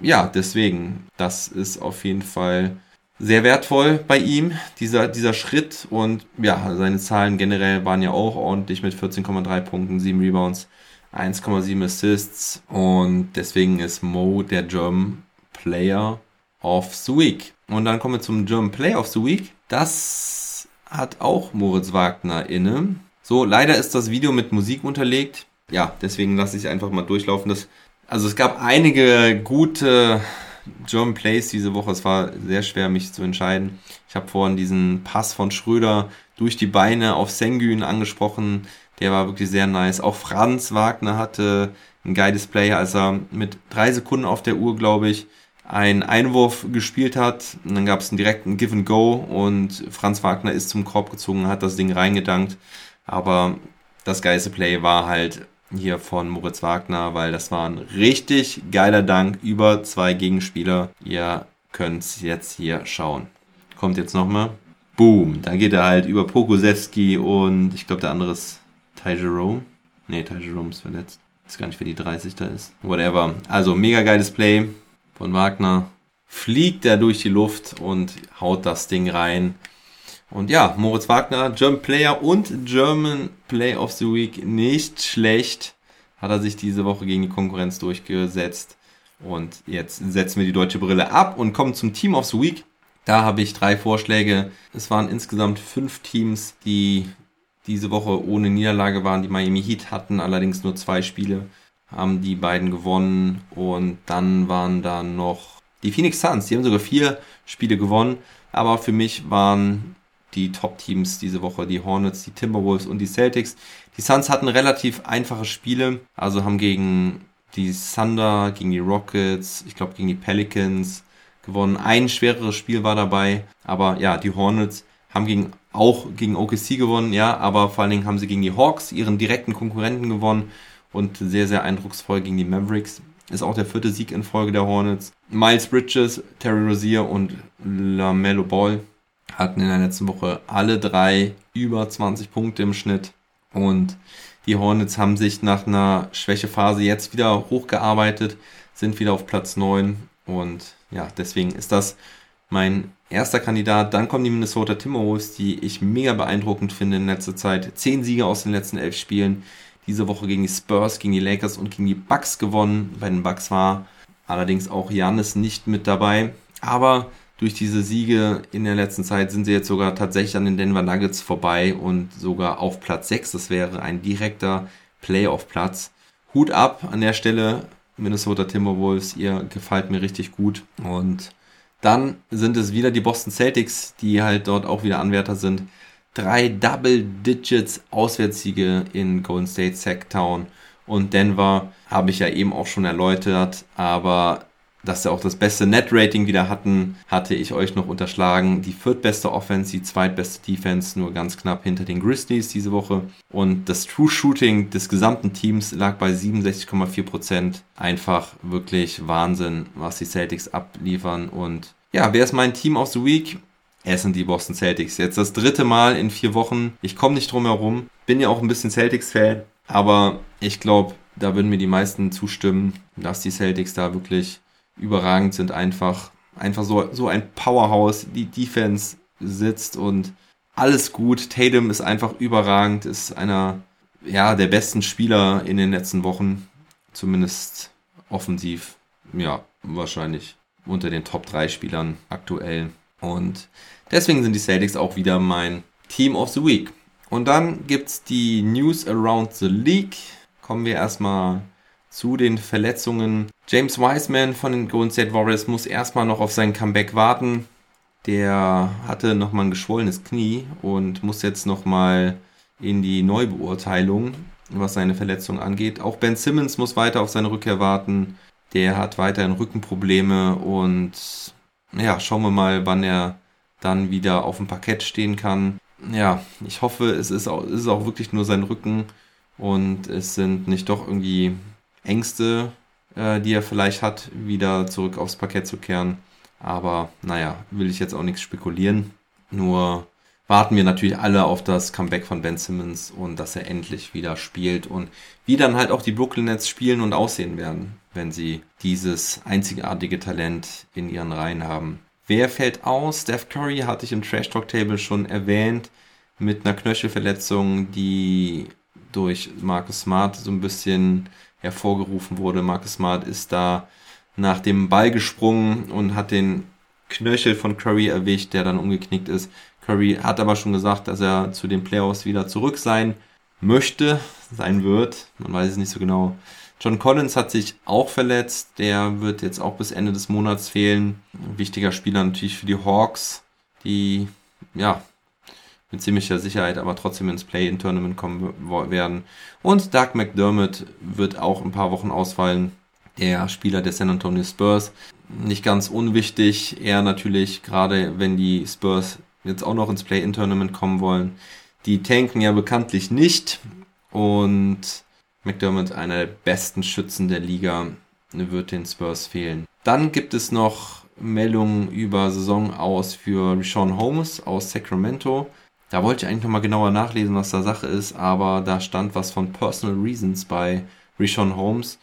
ja, deswegen, das ist auf jeden Fall sehr wertvoll bei ihm, dieser, dieser Schritt. Und ja, seine Zahlen generell waren ja auch ordentlich mit 14,3 Punkten, 7 Rebounds, 1,7 Assists und deswegen ist Mo der German Player of the Week. Und dann kommen wir zum German Player of the Week. Das hat auch Moritz Wagner inne. So, leider ist das Video mit Musik unterlegt. Ja, deswegen lasse ich einfach mal durchlaufen. Das, also es gab einige gute German Plays diese Woche. Es war sehr schwer, mich zu entscheiden. Ich habe vorhin diesen Pass von Schröder durch die Beine auf Sengün angesprochen. Der war wirklich sehr nice. Auch Franz Wagner hatte ein geiles Play, als er mit drei Sekunden auf der Uhr, glaube ich, einen Einwurf gespielt hat. Und dann gab es einen direkten Give and Go und Franz Wagner ist zum Korb gezogen, hat das Ding reingedankt. Aber das geilste Play war halt hier von Moritz Wagner, weil das war ein richtig geiler Dank über zwei Gegenspieler. Ihr könnt es jetzt hier schauen. Kommt jetzt nochmal. Boom. Da geht er halt über Pokusewski und ich glaube der andere ist Ty Jerome. Ne, Ty Jerome ist verletzt. Ich weiß gar nicht, wer die 30 da ist. Whatever. Also, mega geiles Play von Wagner. Fliegt er durch die Luft und haut das Ding rein. Und ja, Moritz Wagner, German Player und German Play of the Week. Nicht schlecht. Hat er sich diese Woche gegen die Konkurrenz durchgesetzt. Und jetzt setzen wir die deutsche Brille ab und kommen zum Team of the Week. Da habe ich drei Vorschläge. Es waren insgesamt fünf Teams, die diese Woche ohne Niederlage waren. Die Miami Heat hatten allerdings nur zwei Spiele, haben die beiden gewonnen. Und dann waren da noch die Phoenix Suns. Die haben sogar vier Spiele gewonnen. Aber für mich waren die Top-Teams diese Woche die Hornets, die Timberwolves und die Celtics. Die Suns hatten relativ einfache Spiele, also haben gegen die Thunder, gegen die Rockets, ich glaube gegen die Pelicans gewonnen. Ein schwereres Spiel war dabei, aber ja, die Hornets haben gegen, auch gegen OKC gewonnen, ja, aber vor allen Dingen haben sie gegen die Hawks, ihren direkten Konkurrenten, gewonnen und sehr, sehr eindrucksvoll gegen die Mavericks. Ist auch der vierte Sieg in Folge der Hornets. Miles Bridges, Terry Rozier und LaMelo Ball hatten in der letzten Woche alle drei über 20 Punkte im Schnitt. Und die Hornets haben sich nach einer Schwächephase jetzt wieder hochgearbeitet, sind wieder auf Platz 9. Und ja, deswegen ist das mein erster Kandidat. Dann kommen die Minnesota Timberwolves, die ich mega beeindruckend finde in letzter Zeit. Zehn Siege aus den letzten elf Spielen. Diese Woche gegen die Spurs, gegen die Lakers und gegen die Bucks gewonnen. Den Bucks war allerdings auch Janis nicht mit dabei. Aber durch diese Siege in der letzten Zeit sind sie jetzt sogar tatsächlich an den Denver Nuggets vorbei und sogar auf Platz 6. Das wäre ein direkter Playoff-Platz. Hut ab an der Stelle, Minnesota Timberwolves, ihr gefällt mir richtig gut. Und dann sind es wieder die Boston Celtics, die halt dort auch wieder Anwärter sind. Drei Double Digits Auswärtssiege in Golden State, Sacktown und Denver habe ich ja eben auch schon erläutert, aber dass sie auch das beste Net-Rating wieder hatten, hatte ich euch noch unterschlagen. Die viertbeste Offense, die zweitbeste Defense, nur ganz knapp hinter den Grizzlies diese Woche. Und das True Shooting des gesamten Teams lag bei 67,4%. Einfach wirklich Wahnsinn, was die Celtics abliefern. Und ja, wer ist mein Team of the Week? Es sind die Boston Celtics. Jetzt das dritte Mal in vier Wochen. Ich komme nicht drum herum. Bin ja auch ein bisschen Celtics-Fan. Aber ich glaube, da würden mir die meisten zustimmen, dass die Celtics da wirklich überragend sind einfach. Einfach so, so ein Powerhouse, die Defense sitzt und alles gut. Tatum ist einfach überragend, ist einer ja, der besten Spieler in den letzten Wochen. Zumindest offensiv. Ja, wahrscheinlich unter den Top 3 Spielern aktuell. Und deswegen sind die Celtics auch wieder mein Team of the Week. Und dann gibt es die News around the League. Kommen wir erstmal zu den Verletzungen. James Wiseman von den Golden State Warriors muss erstmal noch auf sein Comeback warten. Der hatte nochmal ein geschwollenes Knie und muss jetzt nochmal in die Neubeurteilung, was seine Verletzung angeht. Auch Ben Simmons muss weiter auf seine Rückkehr warten. Der hat weiterhin Rückenprobleme und ja, schauen wir mal, wann er dann wieder auf dem Parkett stehen kann. Ja, ich hoffe, es ist auch, es ist auch wirklich nur sein Rücken und es sind nicht doch irgendwie Ängste, äh, die er vielleicht hat, wieder zurück aufs Parkett zu kehren. Aber naja, will ich jetzt auch nichts spekulieren. Nur warten wir natürlich alle auf das Comeback von Ben Simmons und dass er endlich wieder spielt und wie dann halt auch die Brooklyn Nets spielen und aussehen werden, wenn sie dieses einzigartige Talent in ihren Reihen haben. Wer fällt aus? Steph Curry hatte ich im Trash Talk Table schon erwähnt mit einer Knöchelverletzung, die durch Marcus Smart so ein bisschen hervorgerufen wurde. Marcus Smart ist da nach dem Ball gesprungen und hat den Knöchel von Curry erwischt, der dann umgeknickt ist. Curry hat aber schon gesagt, dass er zu den Playoffs wieder zurück sein möchte, sein wird. Man weiß es nicht so genau. John Collins hat sich auch verletzt. Der wird jetzt auch bis Ende des Monats fehlen. Ein wichtiger Spieler natürlich für die Hawks, die ja mit ziemlicher Sicherheit aber trotzdem ins Play-in-Tournament kommen werden. Und Doug McDermott wird auch ein paar Wochen ausfallen. Der Spieler der San Antonio Spurs. Nicht ganz unwichtig. Er natürlich, gerade wenn die Spurs jetzt auch noch ins Play-in-Tournament kommen wollen. Die tanken ja bekanntlich nicht. Und McDermott, einer der besten Schützen der Liga, wird den Spurs fehlen. Dann gibt es noch Meldungen über Saison aus für Sean Holmes aus Sacramento. Da wollte ich eigentlich nochmal genauer nachlesen, was da Sache ist, aber da stand was von Personal Reasons bei Rishon Holmes.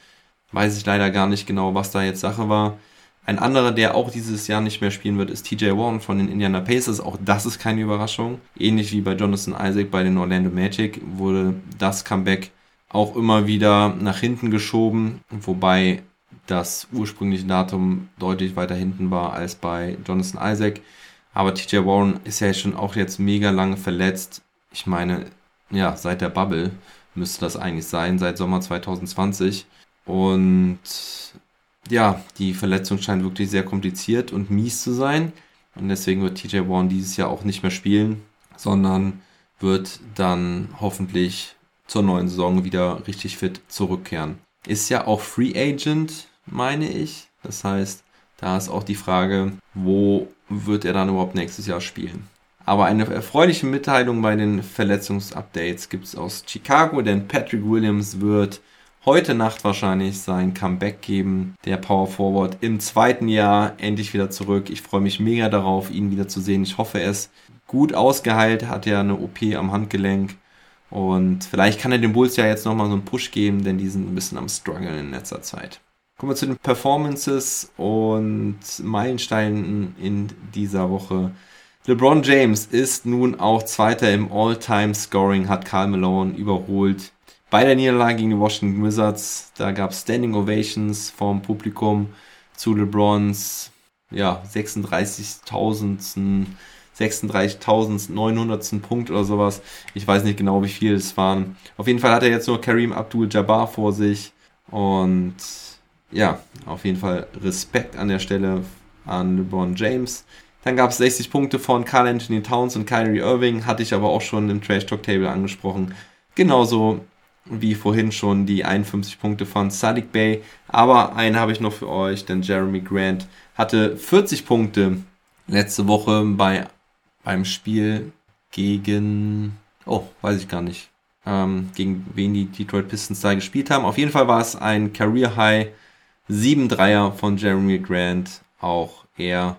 Weiß ich leider gar nicht genau, was da jetzt Sache war. Ein anderer, der auch dieses Jahr nicht mehr spielen wird, ist TJ Warren von den Indiana Pacers. Auch das ist keine Überraschung. Ähnlich wie bei Jonathan Isaac bei den Orlando Magic wurde das Comeback auch immer wieder nach hinten geschoben, wobei das ursprüngliche Datum deutlich weiter hinten war als bei Jonathan Isaac. Aber TJ Warren ist ja schon auch jetzt mega lange verletzt. Ich meine, ja, seit der Bubble müsste das eigentlich sein, seit Sommer 2020. Und ja, die Verletzung scheint wirklich sehr kompliziert und mies zu sein. Und deswegen wird TJ Warren dieses Jahr auch nicht mehr spielen, sondern wird dann hoffentlich zur neuen Saison wieder richtig fit zurückkehren. Ist ja auch Free Agent, meine ich. Das heißt, da ist auch die Frage, wo wird er dann überhaupt nächstes Jahr spielen? Aber eine erfreuliche Mitteilung bei den Verletzungsupdates gibt es aus Chicago, denn Patrick Williams wird heute Nacht wahrscheinlich sein Comeback geben. Der Power Forward im zweiten Jahr endlich wieder zurück. Ich freue mich mega darauf, ihn wieder zu sehen. Ich hoffe, er ist gut ausgeheilt, hat ja eine OP am Handgelenk. Und vielleicht kann er den Bulls ja jetzt nochmal so einen Push geben, denn die sind ein bisschen am Struggle in letzter Zeit. Kommen wir zu den Performances und Meilensteinen in dieser Woche. LeBron James ist nun auch Zweiter im All-Time-Scoring, hat Karl Malone überholt. Bei der Niederlage gegen die Washington Wizards, da gab es Standing Ovations vom Publikum zu LeBrons ja, 36.000. 36.900. Punkt oder sowas. Ich weiß nicht genau, wie viel es waren. Auf jeden Fall hat er jetzt nur Kareem Abdul-Jabbar vor sich. Und ja, auf jeden Fall Respekt an der Stelle an LeBron James. Dann gab es 60 Punkte von Carl Anthony Towns und Kyrie Irving, hatte ich aber auch schon im Trash Talk Table angesprochen. Genauso wie vorhin schon die 51 Punkte von Sadiq Bay. Aber einen habe ich noch für euch, denn Jeremy Grant hatte 40 Punkte letzte Woche bei beim Spiel gegen, oh, weiß ich gar nicht, ähm, gegen wen die Detroit Pistons da gespielt haben. Auf jeden Fall war es ein Career High 7 Dreier von Jeremy Grant. Auch er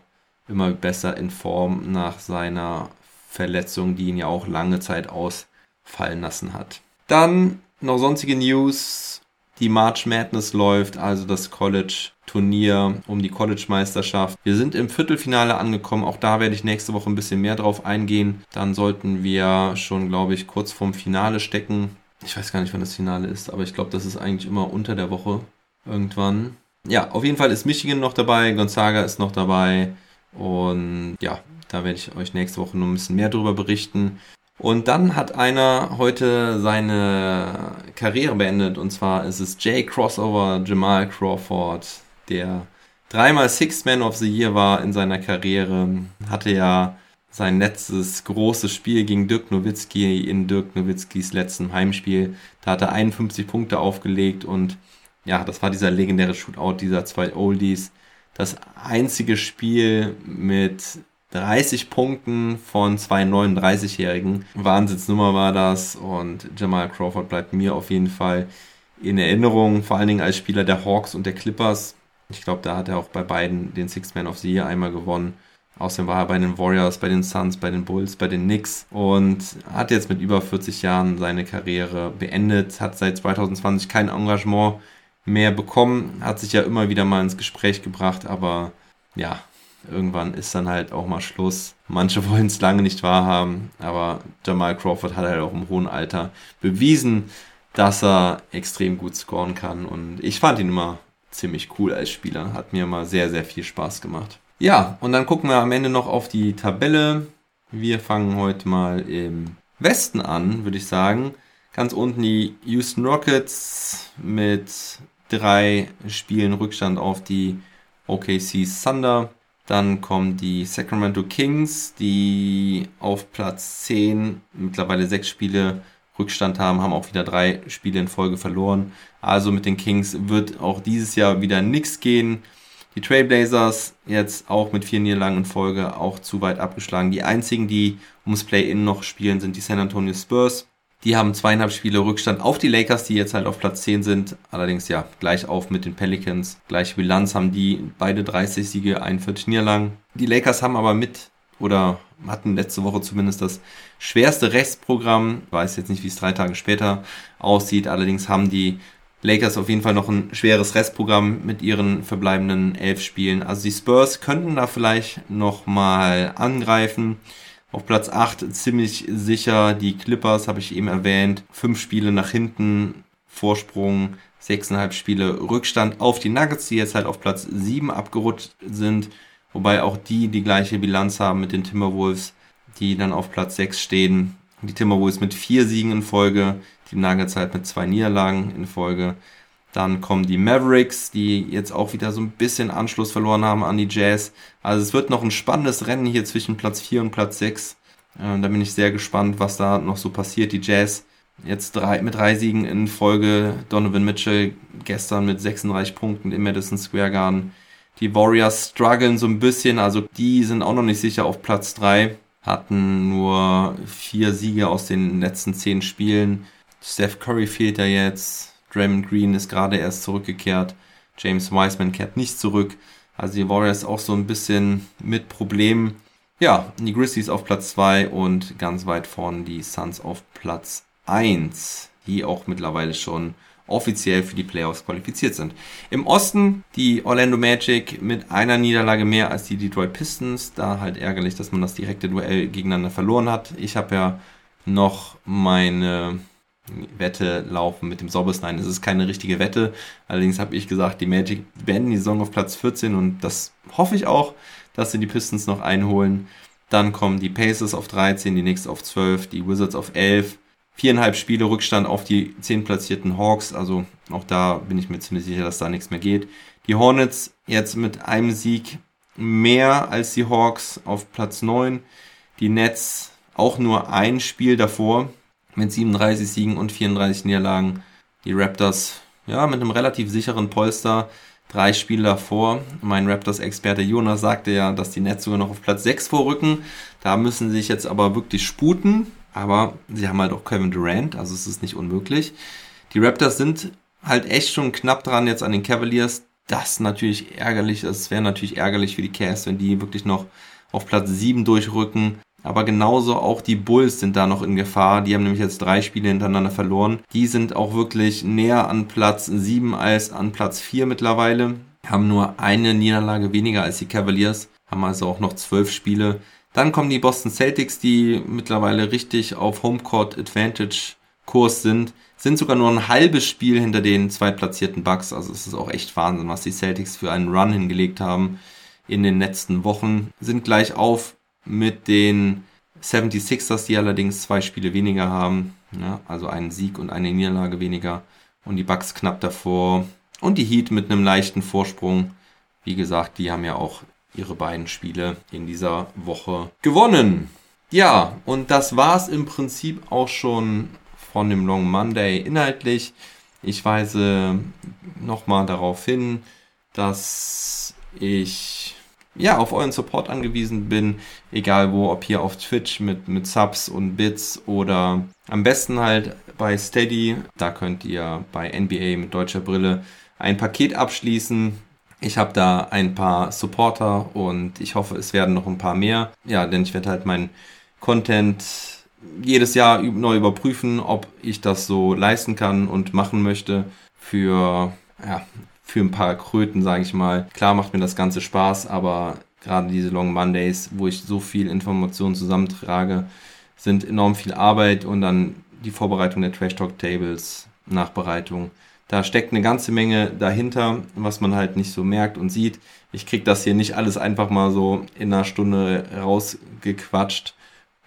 immer besser in Form nach seiner Verletzung, die ihn ja auch lange Zeit ausfallen lassen hat. Dann noch sonstige News. Die March Madness läuft, also das College Turnier um die College-Meisterschaft. Wir sind im Viertelfinale angekommen. Auch da werde ich nächste Woche ein bisschen mehr drauf eingehen. Dann sollten wir schon, glaube ich, kurz vorm Finale stecken. Ich weiß gar nicht, wann das Finale ist, aber ich glaube, das ist eigentlich immer unter der Woche irgendwann. Ja, auf jeden Fall ist Michigan noch dabei, Gonzaga ist noch dabei. Und ja, da werde ich euch nächste Woche noch ein bisschen mehr darüber berichten. Und dann hat einer heute seine Karriere beendet und zwar ist es Jay Crossover Jamal Crawford der dreimal Sixth Man of the Year war in seiner Karriere, hatte ja sein letztes großes Spiel gegen Dirk Nowitzki in Dirk Nowitzkis letztem Heimspiel. Da hat er 51 Punkte aufgelegt und ja, das war dieser legendäre Shootout dieser zwei Oldies. Das einzige Spiel mit 30 Punkten von zwei 39-Jährigen. Wahnsinnsnummer war das und Jamal Crawford bleibt mir auf jeden Fall in Erinnerung, vor allen Dingen als Spieler der Hawks und der Clippers. Ich glaube, da hat er auch bei beiden den Six Man of the Year einmal gewonnen. Außerdem war er bei den Warriors, bei den Suns, bei den Bulls, bei den Knicks und hat jetzt mit über 40 Jahren seine Karriere beendet, hat seit 2020 kein Engagement mehr bekommen, hat sich ja immer wieder mal ins Gespräch gebracht, aber ja, irgendwann ist dann halt auch mal Schluss. Manche wollen es lange nicht wahrhaben, aber Jamal Crawford hat halt auch im hohen Alter bewiesen, dass er extrem gut scoren kann und ich fand ihn immer ziemlich cool als Spieler. Hat mir mal sehr, sehr viel Spaß gemacht. Ja, und dann gucken wir am Ende noch auf die Tabelle. Wir fangen heute mal im Westen an, würde ich sagen. Ganz unten die Houston Rockets mit drei Spielen Rückstand auf die OKC Thunder. Dann kommen die Sacramento Kings, die auf Platz 10 mittlerweile sechs Spiele Rückstand haben, haben auch wieder drei Spiele in Folge verloren. Also mit den Kings wird auch dieses Jahr wieder nichts gehen. Die Trailblazers jetzt auch mit vier Niederlagen in Folge auch zu weit abgeschlagen. Die einzigen, die ums Play-In noch spielen, sind die San Antonio Spurs. Die haben zweieinhalb Spiele Rückstand auf die Lakers, die jetzt halt auf Platz 10 sind. Allerdings ja, gleich auf mit den Pelicans. Gleiche Bilanz haben die beide 30 Siege, 41 Niederlagen. Die Lakers haben aber mit oder hatten letzte Woche zumindest das schwerste Rechtsprogramm. Ich weiß jetzt nicht, wie es drei Tage später aussieht. Allerdings haben die Lakers auf jeden Fall noch ein schweres Restprogramm mit ihren verbleibenden elf Spielen. Also die Spurs könnten da vielleicht nochmal angreifen. Auf Platz 8 ziemlich sicher die Clippers, habe ich eben erwähnt. Fünf Spiele nach hinten, Vorsprung 6,5 Spiele Rückstand auf die Nuggets, die jetzt halt auf Platz 7 abgerutscht sind. Wobei auch die die gleiche Bilanz haben mit den Timberwolves, die dann auf Platz 6 stehen. Die Timberwolves mit vier Siegen in Folge, die Nuggets halt mit zwei Niederlagen in Folge. Dann kommen die Mavericks, die jetzt auch wieder so ein bisschen Anschluss verloren haben an die Jazz. Also es wird noch ein spannendes Rennen hier zwischen Platz 4 und Platz 6. Äh, da bin ich sehr gespannt, was da noch so passiert. Die Jazz jetzt drei, mit drei Siegen in Folge. Donovan Mitchell gestern mit 36 Punkten im Madison Square Garden. Die Warriors strugglen so ein bisschen, also die sind auch noch nicht sicher auf Platz 3. Hatten nur vier Siege aus den letzten zehn Spielen. Steph Curry fehlt ja jetzt. Draymond Green ist gerade erst zurückgekehrt. James Wiseman kehrt nicht zurück. Also die Warriors auch so ein bisschen mit Problemen. Ja, die Grizzlies auf Platz 2 und ganz weit vorne die Suns auf Platz 1, die auch mittlerweile schon offiziell für die Playoffs qualifiziert sind. Im Osten die Orlando Magic mit einer Niederlage mehr als die Detroit Pistons. Da halt ärgerlich, dass man das direkte Duell gegeneinander verloren hat. Ich habe ja noch meine Wette laufen mit dem Sobbers. Nein, es ist keine richtige Wette. Allerdings habe ich gesagt, die Magic beenden die Saison auf Platz 14 und das hoffe ich auch, dass sie die Pistons noch einholen. Dann kommen die Pacers auf 13, die Knicks auf 12, die Wizards auf 11. Viereinhalb Spiele Rückstand auf die 10 platzierten Hawks. Also auch da bin ich mir ziemlich sicher, dass da nichts mehr geht. Die Hornets jetzt mit einem Sieg mehr als die Hawks auf Platz 9. Die Nets auch nur ein Spiel davor mit 37 Siegen und 34 Niederlagen. Die Raptors, ja, mit einem relativ sicheren Polster, drei Spiele davor. Mein Raptors-Experte Jonas sagte ja, dass die Nets sogar noch auf Platz 6 vorrücken. Da müssen sie sich jetzt aber wirklich sputen. Aber sie haben halt auch Kevin Durant, also es ist nicht unmöglich. Die Raptors sind halt echt schon knapp dran jetzt an den Cavaliers. Das natürlich ärgerlich, es wäre natürlich ärgerlich für die Cavs, wenn die wirklich noch auf Platz 7 durchrücken. Aber genauso auch die Bulls sind da noch in Gefahr. Die haben nämlich jetzt drei Spiele hintereinander verloren. Die sind auch wirklich näher an Platz 7 als an Platz 4 mittlerweile. Haben nur eine Niederlage weniger als die Cavaliers. Haben also auch noch zwölf Spiele. Dann kommen die Boston Celtics, die mittlerweile richtig auf Homecourt Advantage Kurs sind. Sind sogar nur ein halbes Spiel hinter den zweitplatzierten Bucks. Also es ist auch echt Wahnsinn, was die Celtics für einen Run hingelegt haben in den letzten Wochen. Sind gleich auf mit den 76ers, die allerdings zwei Spiele weniger haben. Ja, also einen Sieg und eine Niederlage weniger. Und die Bucks knapp davor. Und die Heat mit einem leichten Vorsprung. Wie gesagt, die haben ja auch ihre beiden Spiele in dieser Woche gewonnen. Ja, und das war's im Prinzip auch schon von dem Long Monday inhaltlich. Ich weise nochmal darauf hin, dass ich ja, auf euren Support angewiesen bin, egal wo, ob hier auf Twitch mit, mit Subs und Bits oder am besten halt bei Steady. Da könnt ihr bei NBA mit deutscher Brille ein Paket abschließen. Ich habe da ein paar Supporter und ich hoffe, es werden noch ein paar mehr. Ja, denn ich werde halt meinen Content jedes Jahr neu überprüfen, ob ich das so leisten kann und machen möchte für ja, für ein paar Kröten, sage ich mal. Klar macht mir das Ganze Spaß, aber gerade diese Long Mondays, wo ich so viel Informationen zusammentrage, sind enorm viel Arbeit und dann die Vorbereitung der Trash Talk Tables, Nachbereitung. Da steckt eine ganze Menge dahinter, was man halt nicht so merkt und sieht. Ich kriege das hier nicht alles einfach mal so in einer Stunde rausgequatscht.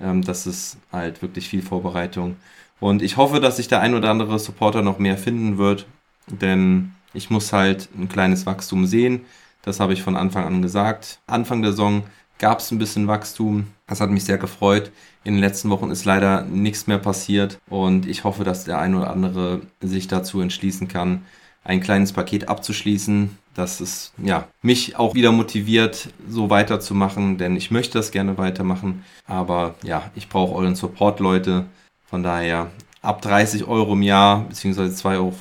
Ähm, das ist halt wirklich viel Vorbereitung. Und ich hoffe, dass sich der ein oder andere Supporter noch mehr finden wird, denn ich muss halt ein kleines Wachstum sehen. Das habe ich von Anfang an gesagt. Anfang der Saison gab es ein bisschen Wachstum. Das hat mich sehr gefreut. In den letzten Wochen ist leider nichts mehr passiert und ich hoffe, dass der ein oder andere sich dazu entschließen kann, ein kleines Paket abzuschließen, dass es ja mich auch wieder motiviert, so weiterzumachen, denn ich möchte das gerne weitermachen. Aber ja, ich brauche euren Support, Leute. Von daher ab 30 Euro im Jahr beziehungsweise 2,50 Euro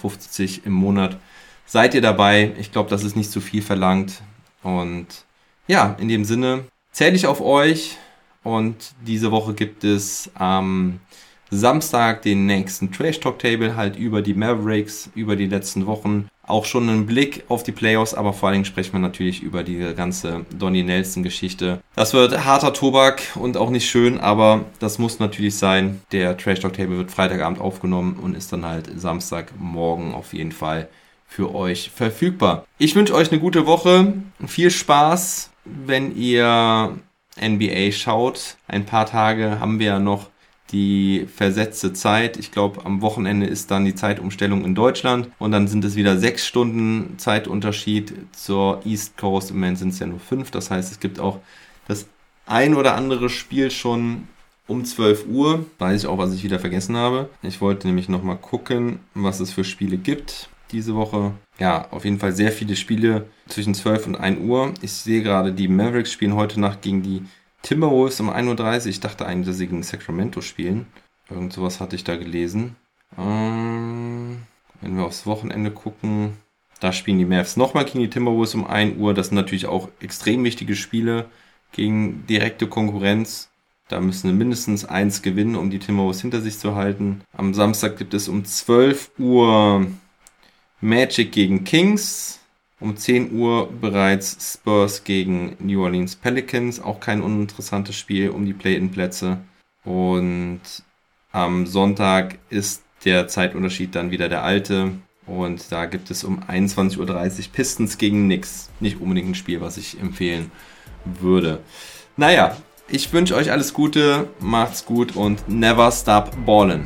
im Monat seid ihr dabei. Ich glaube, das ist nicht zu viel verlangt. Und ja, in dem Sinne zähle ich auf euch. Und diese Woche gibt es am Samstag den nächsten Trash Talk Table halt über die Mavericks, über die letzten Wochen. Auch schon einen Blick auf die Playoffs, aber vor allen Dingen sprechen wir natürlich über die ganze Donny Nelson Geschichte. Das wird harter Tobak und auch nicht schön, aber das muss natürlich sein. Der Trash Talk Table wird Freitagabend aufgenommen und ist dann halt Samstagmorgen auf jeden Fall für euch verfügbar. Ich wünsche euch eine gute Woche. Viel Spaß, wenn ihr NBA schaut. Ein paar Tage haben wir ja noch die versetzte Zeit. Ich glaube, am Wochenende ist dann die Zeitumstellung in Deutschland und dann sind es wieder sechs Stunden Zeitunterschied zur East Coast. Im Moment sind es ja nur fünf. Das heißt, es gibt auch das ein oder andere Spiel schon um 12 Uhr. Weiß ich auch, was ich wieder vergessen habe. Ich wollte nämlich nochmal gucken, was es für Spiele gibt diese Woche. Ja, auf jeden Fall sehr viele Spiele zwischen 12 und 1 Uhr. Ich sehe gerade, die Mavericks spielen heute Nacht gegen die Timberwolves um 1.30 Uhr. Ich dachte eigentlich, dass sie gegen Sacramento spielen. Irgend sowas hatte ich da gelesen. Ähm, wenn wir aufs Wochenende gucken, da spielen die Mavs nochmal gegen die Timberwolves um 1 Uhr. Das sind natürlich auch extrem wichtige Spiele gegen direkte Konkurrenz. Da müssen wir mindestens eins gewinnen, um die Timberwolves hinter sich zu halten. Am Samstag gibt es um 12 Uhr Magic gegen Kings. Um 10 Uhr bereits Spurs gegen New Orleans Pelicans, auch kein uninteressantes Spiel um die Play-in-Plätze. Und am Sonntag ist der Zeitunterschied dann wieder der alte. Und da gibt es um 21.30 Uhr Pistons gegen Knicks. Nicht unbedingt ein Spiel, was ich empfehlen würde. Naja, ich wünsche euch alles Gute, macht's gut und never stop ballin'.